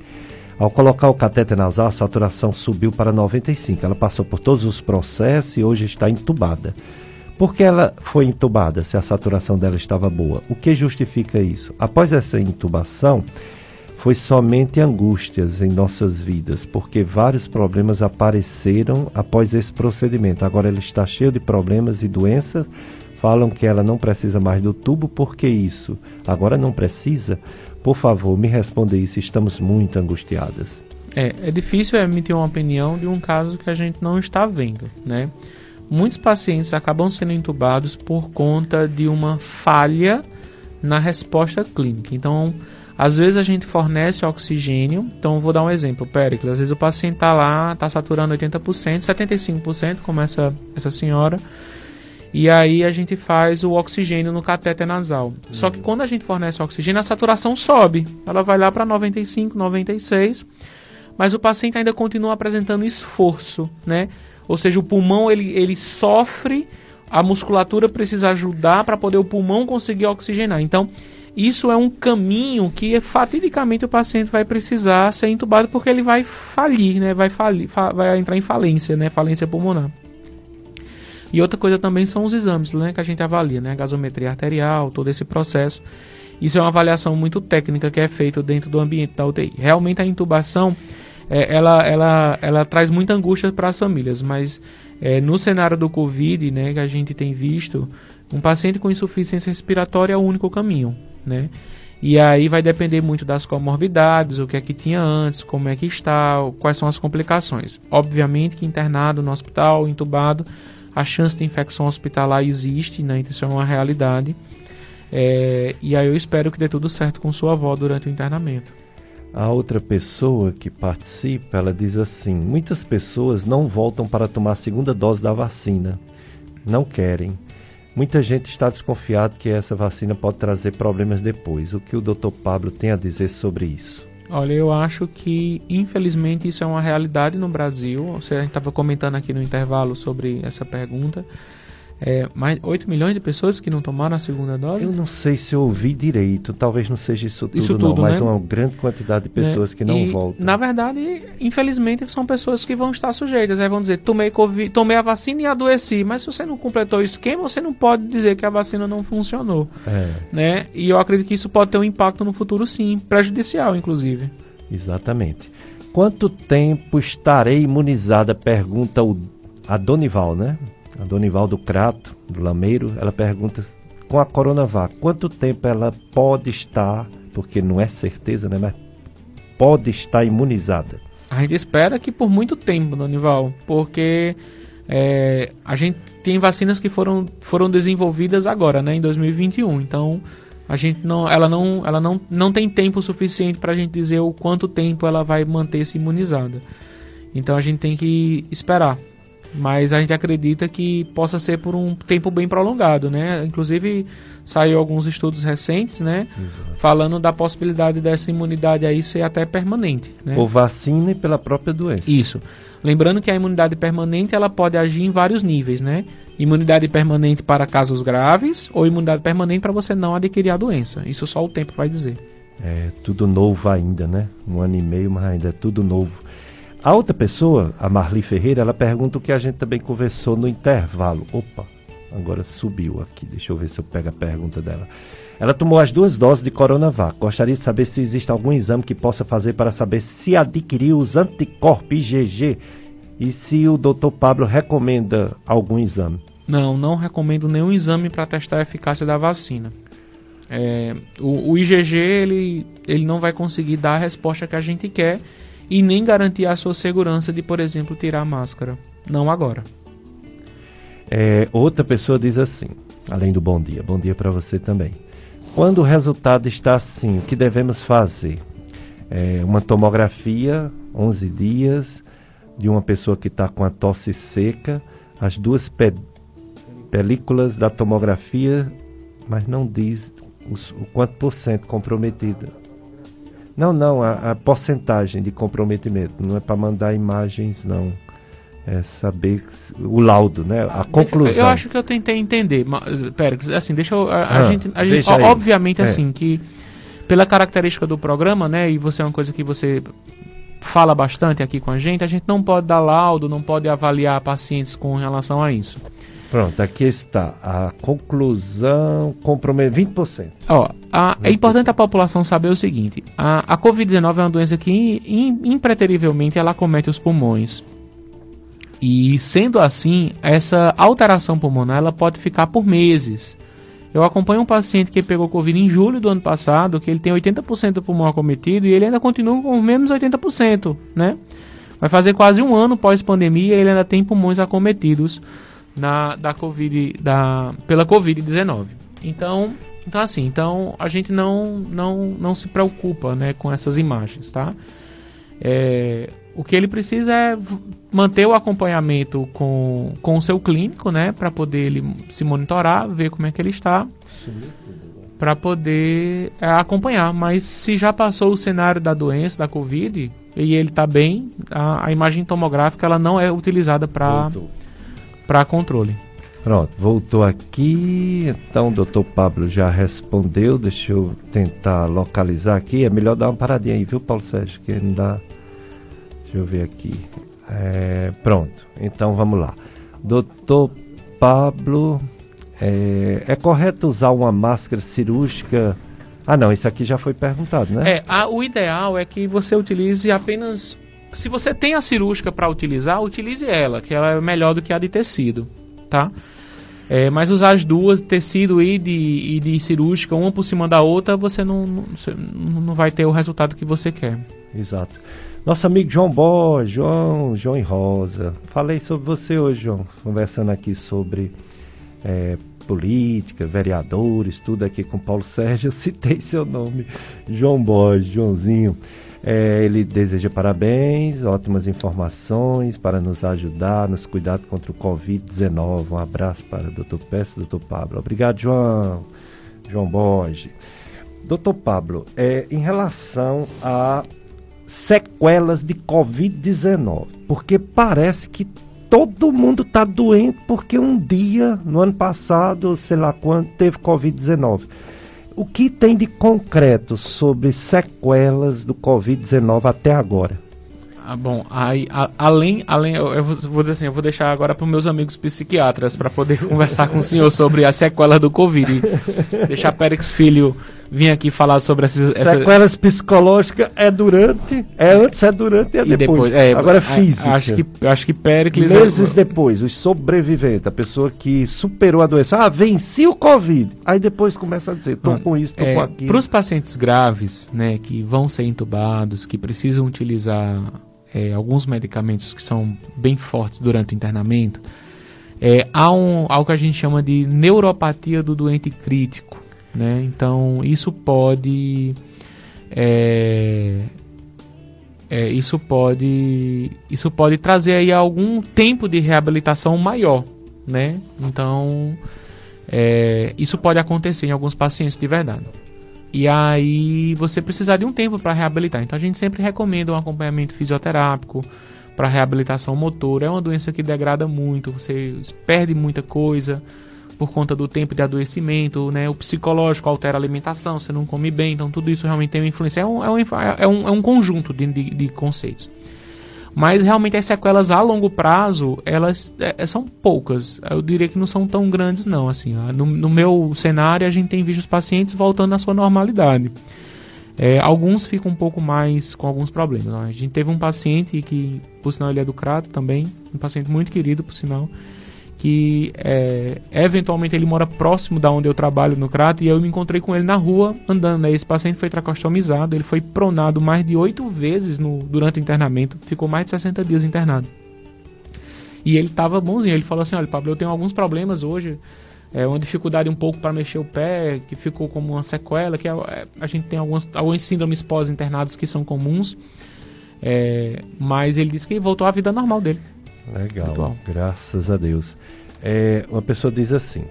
Ao colocar o catéter nasal, a saturação subiu para 95. Ela passou por todos os processos e hoje está entubada. Por que ela foi entubada se a saturação dela estava boa? O que justifica isso? Após essa intubação, foi somente angústias em nossas vidas, porque vários problemas apareceram após esse procedimento. Agora ela está cheia de problemas e doenças. Falam que ela não precisa mais do tubo, por que isso? Agora não precisa? Por favor, me responda isso. Estamos muito angustiadas. É, é difícil emitir uma opinião de um caso que a gente não está vendo, né? Muitos pacientes acabam sendo entubados por conta de uma falha na resposta clínica. Então, às vezes a gente fornece oxigênio, então vou dar um exemplo, Péricles. Às vezes o paciente está lá, está saturando 80%, 75%, como essa, essa senhora, e aí a gente faz o oxigênio no catéter nasal. Uhum. Só que uhum. quando a gente fornece oxigênio, a saturação sobe, ela vai lá para 95, 96, mas o paciente ainda continua apresentando esforço, né? Ou seja, o pulmão ele, ele sofre, a musculatura precisa ajudar para poder o pulmão conseguir oxigenar. Então, isso é um caminho que fatidicamente o paciente vai precisar ser entubado porque ele vai falir, né? Vai falir, fa vai entrar em falência, né? Falência pulmonar. E outra coisa também são os exames, né, que a gente avalia, né, a gasometria arterial, todo esse processo. Isso é uma avaliação muito técnica que é feita dentro do ambiente da UTI. Realmente a intubação, é, ela, ela, ela traz muita angústia para as famílias, mas é, no cenário do Covid, né, que a gente tem visto, um paciente com insuficiência respiratória é o único caminho né? E aí vai depender muito das comorbidades, o que é que tinha antes, como é que está, quais são as complicações. Obviamente que internado no hospital, entubado, a chance de infecção hospitalar existe, né? Então isso é uma realidade. É, e aí eu espero que dê tudo certo com sua avó durante o internamento. A outra pessoa que participa, ela diz assim: muitas pessoas não voltam para tomar a segunda dose da vacina, não querem. Muita gente está desconfiado que essa vacina pode trazer problemas depois. O que o Dr. Pablo tem a dizer sobre isso? Olha, eu acho que infelizmente isso é uma realidade no Brasil. Você a gente estava comentando aqui no intervalo sobre essa pergunta. É, mais 8 milhões de pessoas que não tomaram a segunda dose? Eu não sei se eu ouvi direito, talvez não seja isso tudo, isso tudo não, mas né? uma grande quantidade de pessoas é, que não e, voltam. Na verdade, infelizmente, são pessoas que vão estar sujeitas. Aí vão dizer, tomei, COVID, tomei a vacina e adoeci, mas se você não completou o esquema, você não pode dizer que a vacina não funcionou. É. Né? E eu acredito que isso pode ter um impacto no futuro, sim, prejudicial, inclusive. Exatamente. Quanto tempo estarei imunizada? Pergunta o, a Donival, né? A Donivaldo Crato, do Lameiro, ela pergunta com a Coronavac, quanto tempo ela pode estar, porque não é certeza, né, mas pode estar imunizada? A gente espera que por muito tempo, Donival, porque é, a gente tem vacinas que foram, foram desenvolvidas agora, né, em 2021, então a gente não, ela não, ela não, não tem tempo suficiente para a gente dizer o quanto tempo ela vai manter-se imunizada. Então a gente tem que esperar. Mas a gente acredita que possa ser por um tempo bem prolongado, né? Inclusive saiu alguns estudos recentes, né? Exato. Falando da possibilidade dessa imunidade aí ser até permanente, né? Por vacina e pela própria doença. Isso. Lembrando que a imunidade permanente ela pode agir em vários níveis, né? Imunidade permanente para casos graves ou imunidade permanente para você não adquirir a doença. Isso só o tempo vai dizer. É tudo novo ainda, né? Um ano e meio, mas ainda é tudo novo. A outra pessoa, a Marli Ferreira, ela pergunta o que a gente também conversou no intervalo. Opa, agora subiu aqui. Deixa eu ver se eu pego a pergunta dela. Ela tomou as duas doses de Coronavac. Gostaria de saber se existe algum exame que possa fazer para saber se adquiriu os anticorpos IgG e se o Dr. Pablo recomenda algum exame. Não, não recomendo nenhum exame para testar a eficácia da vacina. É, o, o, IgG ele, ele não vai conseguir dar a resposta que a gente quer e nem garantir a sua segurança de, por exemplo, tirar a máscara. Não agora. É, outra pessoa diz assim, além do bom dia, bom dia para você também. Quando o resultado está assim, o que devemos fazer? É, uma tomografia, 11 dias, de uma pessoa que está com a tosse seca, as duas pe películas da tomografia, mas não diz os, o quanto por cento comprometida. Não, não, a, a porcentagem de comprometimento. Não é para mandar imagens, não. É saber o laudo, né? A conclusão. Eu acho que eu tentei entender. Pera, assim, deixa eu. A, a ah, gente, a gente obviamente, é. assim, que pela característica do programa, né? E você é uma coisa que você fala bastante aqui com a gente, a gente não pode dar laudo, não pode avaliar pacientes com relação a isso. Pronto, aqui está a conclusão compromete 20%. Ó, a, 20%. É importante a população saber o seguinte: a, a Covid-19 é uma doença que in, impreterivelmente ela comete os pulmões. E sendo assim, essa alteração pulmonar ela pode ficar por meses. Eu acompanho um paciente que pegou Covid em julho do ano passado, que ele tem 80% do pulmão acometido e ele ainda continua com menos 80%, né? Vai fazer quase um ano pós-pandemia e ele ainda tem pulmões acometidos na, da COVID, da, pela Covid-19. Então, então assim, então a gente não, não, não se preocupa né, com essas imagens, tá? É, o que ele precisa é manter o acompanhamento com, com o seu clínico, né? Para poder ele se monitorar, ver como é que ele está. Para poder é, acompanhar. Mas se já passou o cenário da doença, da Covid, e ele está bem, a, a, imagem tomográfica ela não é utilizada para para controle. Pronto, voltou aqui. Então, o doutor Pablo já respondeu. Deixa eu tentar localizar aqui. É melhor dar uma paradinha aí, viu, Paulo Sérgio? Que não dá. Deixa eu ver aqui. É, pronto, então vamos lá. Doutor Pablo, é, é, correto usar uma máscara cirúrgica? Ah, não, isso aqui já foi perguntado, né? É, a, o ideal é que você utilize apenas se você tem a cirúrgica para utilizar, utilize ela, que ela é melhor do que a de tecido, tá? É, mas usar as duas, tecido e de, e de cirúrgica, uma por cima da outra, você não, não, não vai ter o resultado que você quer. Exato. Nosso amigo João Borges, João, João e Rosa. Falei sobre você hoje, João, conversando aqui sobre é, política, vereadores, tudo aqui com Paulo Sérgio. Eu citei seu nome, João Borges, Joãozinho. É, ele deseja parabéns, ótimas informações para nos ajudar nos cuidados contra o Covid-19. Um abraço para o Dr. Peço e Dr. Pablo. Obrigado, João. João Borges. Doutor Pablo, é, em relação a sequelas de Covid-19, porque parece que todo mundo está doente porque um dia, no ano passado, sei lá quando, teve Covid-19 o que tem de concreto sobre sequelas do Covid-19 até agora? Ah, bom, aí, a, além, além eu, eu, vou dizer assim, eu vou deixar agora para meus amigos psiquiatras para poder [laughs] conversar com o senhor sobre a sequela do Covid. deixar Pérez Filho vir aqui falar sobre essas, essas... sequelas psicológicas é durante, é antes, é durante e é e depois. depois é, Agora é física. Acho que acho que Péricles meses é... depois, os sobreviventes, a pessoa que superou a doença, ah, venci o Covid. Aí depois começa a dizer, tô ah, com isso, tô é, com aquilo. Para os pacientes graves, né, que vão ser entubados, que precisam utilizar é, alguns medicamentos que são bem fortes durante o internamento, é, há um, algo que a gente chama de neuropatia do doente crítico. Né? Então, isso pode é, é, isso pode isso pode trazer aí algum tempo de reabilitação maior, né? Então é, isso pode acontecer em alguns pacientes de verdade. E aí você precisar de um tempo para reabilitar. Então a gente sempre recomenda um acompanhamento fisioterápico para reabilitação motora. É uma doença que degrada muito, você perde muita coisa por conta do tempo de adoecimento, né? O psicológico altera a alimentação, você não come bem, então tudo isso realmente tem uma influência. É um, é um, é um, é um conjunto de, de, de conceitos. Mas realmente as sequelas a longo prazo, elas é, é, são poucas. Eu diria que não são tão grandes não, assim. No, no meu cenário, a gente tem visto os pacientes voltando à sua normalidade. É, alguns ficam um pouco mais com alguns problemas. A gente teve um paciente que, por sinal, ele é do Crato também, um paciente muito querido, por sinal, que é, eventualmente ele mora próximo da onde eu trabalho no Crato e eu me encontrei com ele na rua andando. Né? Esse paciente foi tracostomizado, ele foi pronado mais de oito vezes no, durante o internamento, ficou mais de 60 dias internado. E ele estava bonzinho, ele falou assim: Olha, Pablo, eu tenho alguns problemas hoje, é, uma dificuldade um pouco para mexer o pé, que ficou como uma sequela, que a, é, é, a gente tem algumas, algumas síndromes pós-internados que são comuns, é, mas ele disse que voltou à vida normal dele. Legal, graças a Deus. É, uma pessoa diz assim: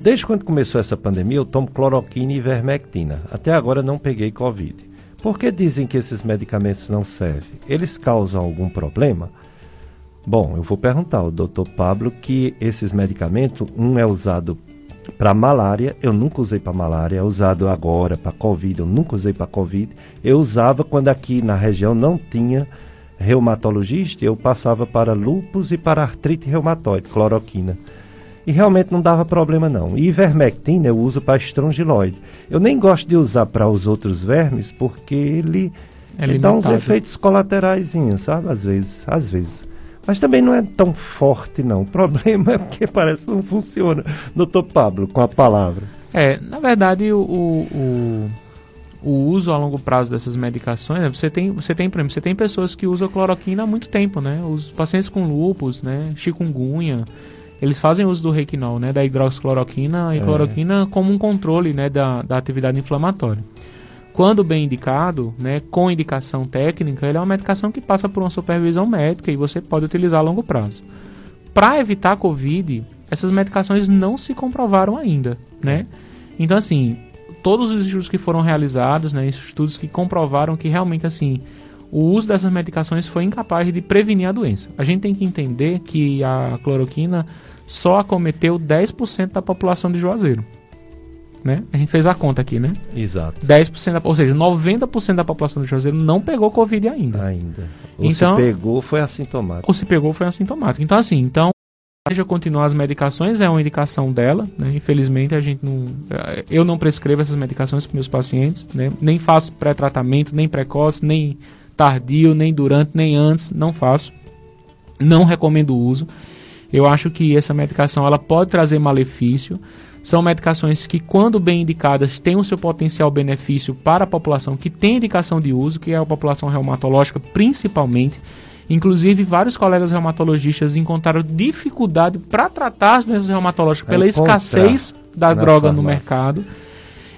Desde quando começou essa pandemia, eu tomo cloroquina e ivermectina. Até agora não peguei Covid. Por que dizem que esses medicamentos não servem? Eles causam algum problema? Bom, eu vou perguntar ao Dr. Pablo que esses medicamentos, um é usado para malária, eu nunca usei para malária, é usado agora para Covid, eu nunca usei para Covid. Eu usava quando aqui na região não tinha reumatologista, eu passava para lúpus e para artrite reumatoide, cloroquina. E realmente não dava problema não. E ivermectina eu uso para estrongiloide. Eu nem gosto de usar para os outros vermes porque ele, é ele dá uns efeitos colaterais, sabe? Às vezes, às vezes. Mas também não é tão forte não. O problema é porque [laughs] parece que não funciona. Doutor Pablo, com a palavra. É, na verdade o, o o uso a longo prazo dessas medicações, né? você tem, você tem, por exemplo, você tem pessoas que usam cloroquina há muito tempo, né? Os pacientes com lúpus, né, chikungunya, eles fazem uso do requinol, né, da hidroxicloroquina e é. cloroquina como um controle, né, da, da atividade inflamatória. Quando bem indicado, né, com indicação técnica, ele é uma medicação que passa por uma supervisão médica e você pode utilizar a longo prazo. Para evitar a COVID, essas medicações não se comprovaram ainda, né? Então, assim, todos os estudos que foram realizados, né, estudos que comprovaram que realmente assim o uso dessas medicações foi incapaz de prevenir a doença. A gente tem que entender que a cloroquina só acometeu 10% da população de Juazeiro. Né? A gente fez a conta aqui, né? Exato. 10%, da, ou seja, 90% da população de Juazeiro não pegou Covid ainda. Ainda. Ou então, se pegou, foi assintomático. Ou se pegou, foi assintomático. Então, assim, então, seja continuar as medicações, é uma indicação dela, né? Infelizmente a gente não, eu não prescrevo essas medicações para meus pacientes, né? Nem faço pré-tratamento, nem precoce, nem tardio, nem durante, nem antes, não faço. Não recomendo o uso. Eu acho que essa medicação ela pode trazer malefício. São medicações que, quando bem indicadas, têm o seu potencial benefício para a população que tem indicação de uso, que é a população reumatológica principalmente Inclusive, vários colegas reumatologistas encontraram dificuldade para tratar as doenças reumatológicas pela escassez da droga no mercado.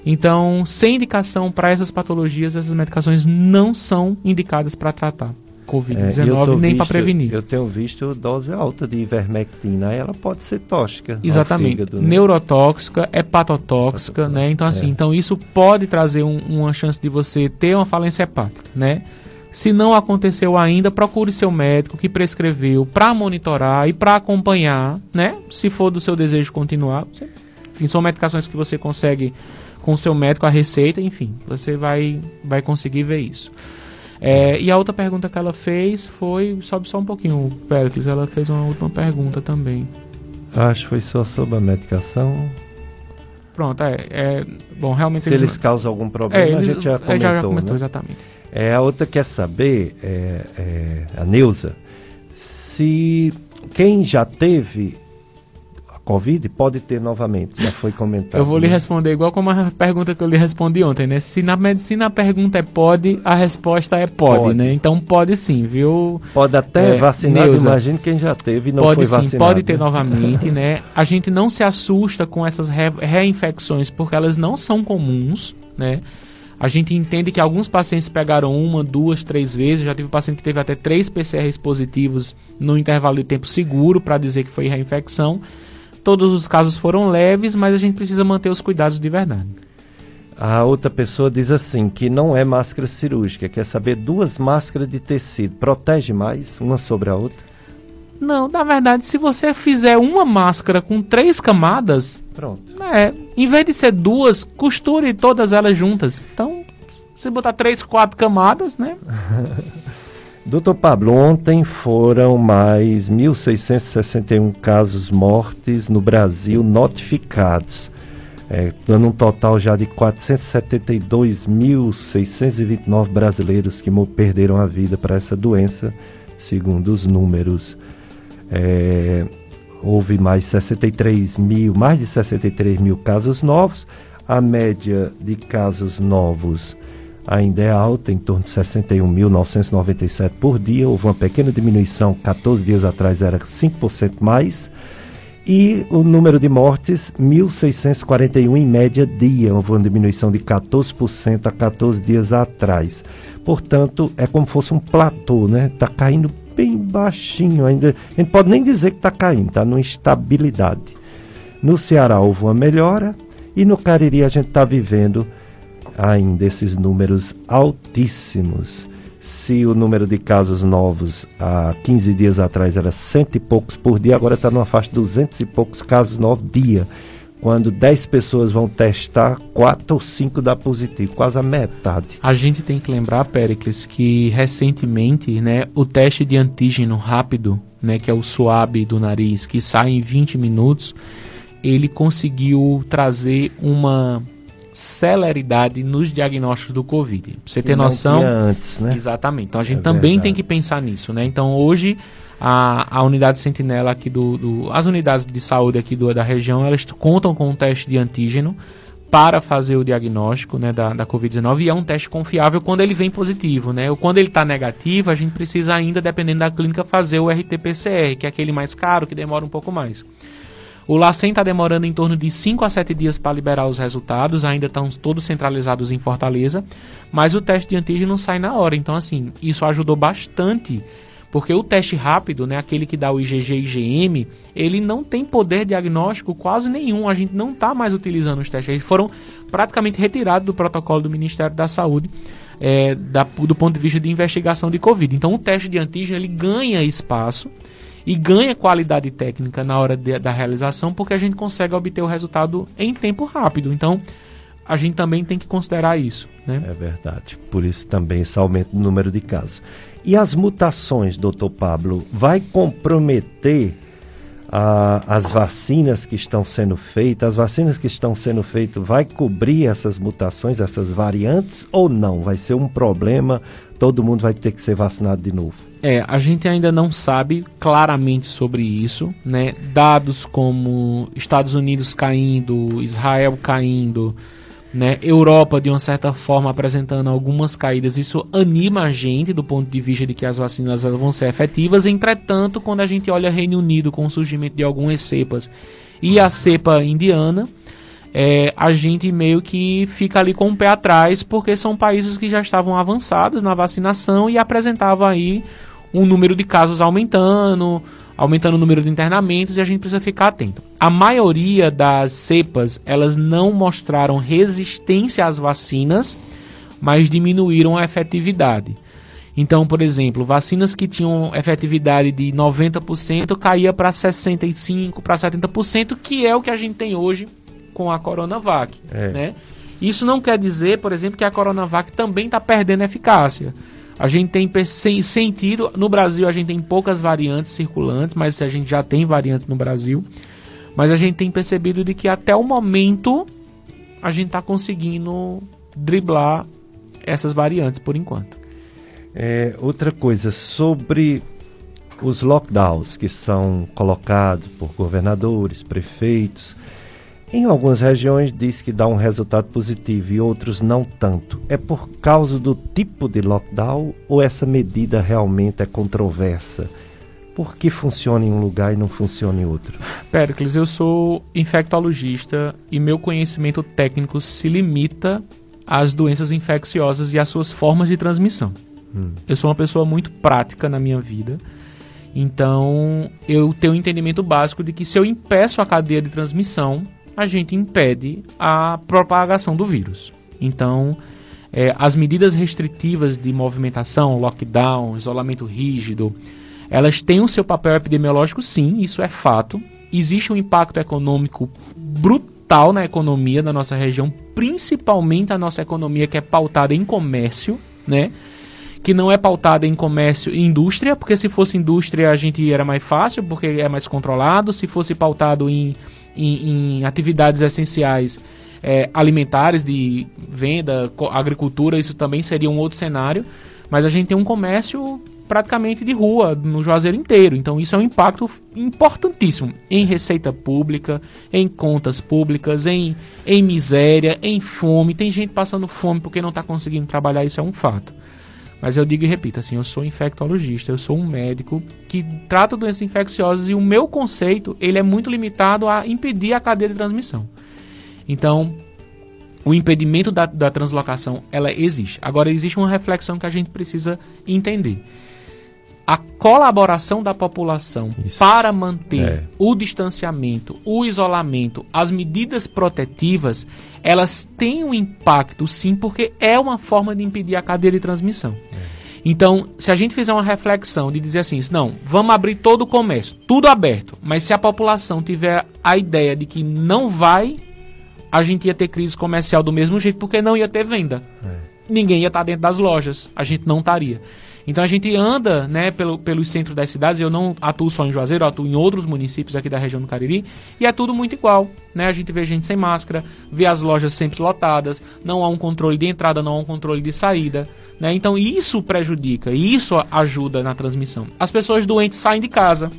Então, sem indicação para essas patologias, essas medicações não são indicadas para tratar. Covid-19 é, nem para prevenir. Eu tenho visto dose alta de ivermectina, ela pode ser tóxica. Exatamente. Fígado, né? Neurotóxica, hepatotóxica, né? Então assim, é. então isso pode trazer um, uma chance de você ter uma falência hepática, né? Se não aconteceu ainda, procure seu médico que prescreveu para monitorar e para acompanhar, né? Se for do seu desejo continuar. Enfim, são medicações que você consegue com o seu médico, a receita, enfim, você vai, vai conseguir ver isso. É, e a outra pergunta que ela fez foi. Sobe só um pouquinho, Péricles. Ela fez uma última pergunta também. Acho que foi só sobre a medicação. Pronto, é. é bom, realmente. Se eles, eles causam algum problema, é, eles, a gente já comentou. Já, já comentou, né? exatamente. É, a outra quer saber, é, é, a Neuza, se quem já teve a Covid pode ter novamente, já foi comentado. Eu vou lhe responder igual como a pergunta que eu lhe respondi ontem, né? Se na medicina a pergunta é pode, a resposta é pode, pode. né? Então pode sim, viu? Pode até é, vacinar, imagine quem já teve e não pode, foi vacinado. Sim, pode ter né? novamente, né? A gente não se assusta com essas re reinfecções porque elas não são comuns, né? A gente entende que alguns pacientes pegaram uma, duas, três vezes. Já tive um paciente que teve até três PCRs positivos no intervalo de tempo seguro para dizer que foi reinfecção. Todos os casos foram leves, mas a gente precisa manter os cuidados de verdade. A outra pessoa diz assim que não é máscara cirúrgica, quer saber duas máscaras de tecido protege mais uma sobre a outra? Não, na verdade, se você fizer uma máscara com três camadas, pronto. É, em vez de ser duas, costure todas elas juntas. Então, se botar três, quatro camadas, né? [laughs] Doutor Pablo, ontem foram mais 1.661 casos mortes no Brasil notificados, é, dando um total já de 472.629 brasileiros que perderam a vida para essa doença, segundo os números. É, houve mais 63 mil, mais de 63 mil casos novos. A média de casos novos ainda é alta, em torno de 61.997 por dia. Houve uma pequena diminuição, 14 dias atrás era 5% mais. E o número de mortes, 1.641 em média dia, houve uma diminuição de 14% a 14 dias atrás. Portanto, é como se fosse um platô, né? Está caindo bem baixinho ainda. A gente pode nem dizer que está caindo, está numa estabilidade. No Ceará houve uma melhora e no Cariri a gente está vivendo ainda esses números altíssimos. Se o número de casos novos há 15 dias atrás era cento e poucos por dia, agora está numa faixa de 200 e poucos casos novos dia quando 10 pessoas vão testar, 4 ou 5 dá positivo, quase a metade. A gente tem que lembrar, Pericles, que recentemente né, o teste de antígeno rápido, né, que é o suave do nariz, que sai em 20 minutos, ele conseguiu trazer uma celeridade nos diagnósticos do Covid. Pra você ter noção. antes, né? Exatamente. Então a gente é também verdade. tem que pensar nisso, né? Então hoje a, a unidade sentinela aqui do, do, As unidades de saúde aqui do, da região, elas contam com um teste de antígeno para fazer o diagnóstico né, da, da Covid-19 e é um teste confiável quando ele vem positivo, né? Ou quando ele está negativo, a gente precisa ainda, dependendo da clínica, fazer o RT-PCR, que é aquele mais caro, que demora um pouco mais. O LACEN está demorando em torno de 5 a 7 dias para liberar os resultados, ainda estão todos centralizados em Fortaleza, mas o teste de antígeno sai na hora. Então, assim, isso ajudou bastante porque o teste rápido, né, aquele que dá o IgG e IgM, ele não tem poder diagnóstico quase nenhum. A gente não está mais utilizando os testes. Eles foram praticamente retirados do protocolo do Ministério da Saúde é, da, do ponto de vista de investigação de Covid. Então o teste de antígeno ele ganha espaço e ganha qualidade técnica na hora de, da realização porque a gente consegue obter o resultado em tempo rápido. Então a gente também tem que considerar isso. Né? É verdade. Por isso também esse aumento do número de casos. E as mutações, doutor Pablo, vai comprometer as vacinas que estão sendo feitas? As vacinas que estão sendo feitas vai cobrir essas mutações, essas variantes ou não? Vai ser um problema? Todo mundo vai ter que ser vacinado de novo? É, a gente ainda não sabe claramente sobre isso, né? Dados como Estados Unidos caindo, Israel caindo, né? Europa, de uma certa forma, apresentando algumas caídas, isso anima a gente do ponto de vista de que as vacinas vão ser efetivas. Entretanto, quando a gente olha Reino Unido com o surgimento de algumas cepas e a cepa indiana, é, a gente meio que fica ali com o pé atrás, porque são países que já estavam avançados na vacinação e apresentavam aí um número de casos aumentando, aumentando o número de internamentos e a gente precisa ficar atento. A maioria das cepas, elas não mostraram resistência às vacinas, mas diminuíram a efetividade. Então, por exemplo, vacinas que tinham efetividade de 90% caía para 65%, para 70%, que é o que a gente tem hoje com a Coronavac. É. Né? Isso não quer dizer, por exemplo, que a Coronavac também está perdendo eficácia. A gente tem sentido, no Brasil a gente tem poucas variantes circulantes, mas a gente já tem variantes no Brasil. Mas a gente tem percebido de que até o momento a gente está conseguindo driblar essas variantes por enquanto. É, outra coisa sobre os lockdowns que são colocados por governadores, prefeitos. Em algumas regiões diz que dá um resultado positivo e outros não tanto. É por causa do tipo de lockdown ou essa medida realmente é controversa? Por que funciona em um lugar e não funciona em outro? Pericles, eu sou infectologista e meu conhecimento técnico se limita as doenças infecciosas e as suas formas de transmissão. Hum. Eu sou uma pessoa muito prática na minha vida. Então, eu tenho um entendimento básico de que se eu impeço a cadeia de transmissão, a gente impede a propagação do vírus. Então, é, as medidas restritivas de movimentação, lockdown, isolamento rígido, elas têm o seu papel epidemiológico, sim, isso é fato. Existe um impacto econômico brutal na economia da nossa região, principalmente a nossa economia que é pautada em comércio, né? Que não é pautada em comércio e indústria, porque se fosse indústria a gente era mais fácil, porque é mais controlado. Se fosse pautado em, em, em atividades essenciais é, alimentares, de venda, agricultura, isso também seria um outro cenário. Mas a gente tem um comércio praticamente de rua no Juazeiro inteiro. Então isso é um impacto importantíssimo em receita pública, em contas públicas, em, em miséria, em fome. Tem gente passando fome porque não está conseguindo trabalhar, isso é um fato. Mas eu digo e repito, assim, eu sou infectologista, eu sou um médico que trata doenças infecciosas e o meu conceito, ele é muito limitado a impedir a cadeia de transmissão. Então, o impedimento da, da translocação, ela existe. Agora, existe uma reflexão que a gente precisa entender a colaboração da população Isso. para manter é. o distanciamento, o isolamento, as medidas protetivas, elas têm um impacto sim, porque é uma forma de impedir a cadeia de transmissão. É. Então, se a gente fizer uma reflexão de dizer assim, não, vamos abrir todo o comércio, tudo aberto, mas se a população tiver a ideia de que não vai, a gente ia ter crise comercial do mesmo jeito, porque não ia ter venda. É. Ninguém ia estar dentro das lojas, a gente não estaria. Então a gente anda né, pelo, pelos centros das cidades, eu não atuo só em Juazeiro, eu atuo em outros municípios aqui da região do Cariri, e é tudo muito igual. Né? A gente vê gente sem máscara, vê as lojas sempre lotadas, não há um controle de entrada, não há um controle de saída. Né? Então isso prejudica, isso ajuda na transmissão. As pessoas doentes saem de casa.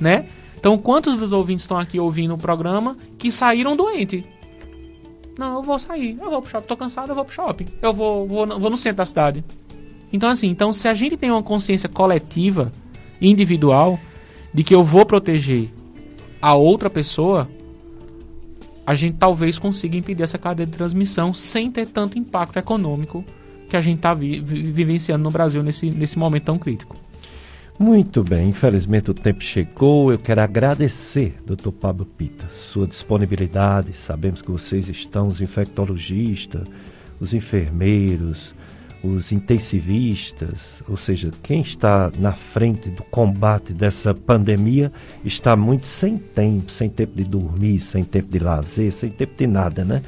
Né? Então quantos dos ouvintes estão aqui ouvindo o programa que saíram doentes? Não, eu vou sair, eu vou pro shopping, tô cansado, eu vou pro shopping. Eu vou, vou, vou no centro da cidade. Então, assim, então se a gente tem uma consciência coletiva, individual, de que eu vou proteger a outra pessoa, a gente talvez consiga impedir essa cadeia de transmissão sem ter tanto impacto econômico que a gente está vi vivenciando no Brasil nesse, nesse momento tão crítico. Muito bem, infelizmente o tempo chegou. Eu quero agradecer, Dr. Pablo Pita, sua disponibilidade. Sabemos que vocês estão, os infectologistas, os enfermeiros, os intensivistas, ou seja, quem está na frente do combate dessa pandemia está muito sem tempo, sem tempo de dormir, sem tempo de lazer, sem tempo de nada, né?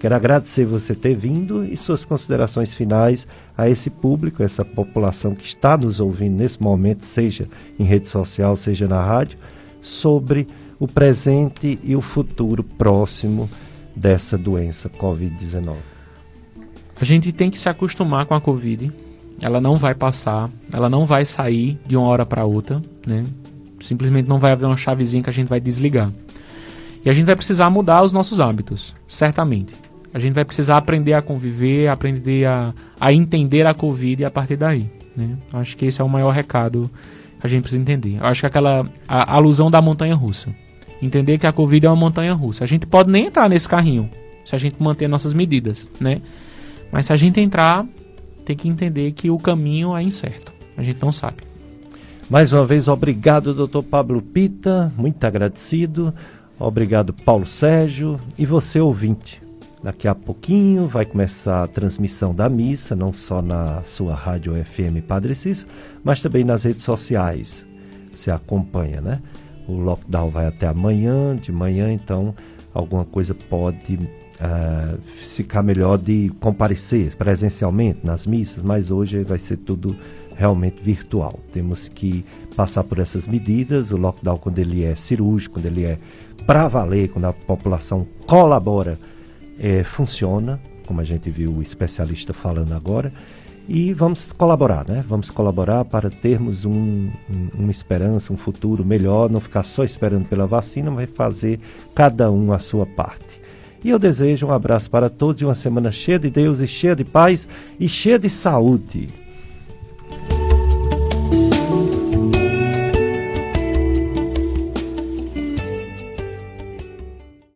Quero agradecer você ter vindo e suas considerações finais a esse público, essa população que está nos ouvindo nesse momento, seja em rede social, seja na rádio, sobre o presente e o futuro próximo dessa doença Covid-19. A gente tem que se acostumar com a Covid. Ela não vai passar, ela não vai sair de uma hora para outra, né? Simplesmente não vai haver uma chavezinha que a gente vai desligar. E a gente vai precisar mudar os nossos hábitos, certamente. A gente vai precisar aprender a conviver, aprender a, a entender a Covid e a partir daí. Né? Acho que esse é o maior recado que a gente precisa entender. Acho que aquela a, a alusão da montanha russa. Entender que a Covid é uma montanha russa. A gente pode nem entrar nesse carrinho se a gente manter nossas medidas, né? Mas se a gente entrar, tem que entender que o caminho é incerto. A gente não sabe. Mais uma vez, obrigado, doutor Pablo Pita. Muito agradecido. Obrigado, Paulo Sérgio. E você, ouvinte. Daqui a pouquinho vai começar a transmissão da missa, não só na sua rádio FM Padre Cício, mas também nas redes sociais. Você acompanha, né? O lockdown vai até amanhã, de manhã, então alguma coisa pode uh, ficar melhor de comparecer presencialmente nas missas, mas hoje vai ser tudo realmente virtual. Temos que passar por essas medidas. O lockdown, quando ele é cirúrgico, quando ele é para valer, quando a população colabora, é, funciona, como a gente viu o especialista falando agora. E vamos colaborar, né? Vamos colaborar para termos um, um, uma esperança, um futuro melhor, não ficar só esperando pela vacina, mas fazer cada um a sua parte. E eu desejo um abraço para todos e uma semana cheia de Deus e cheia de paz e cheia de saúde.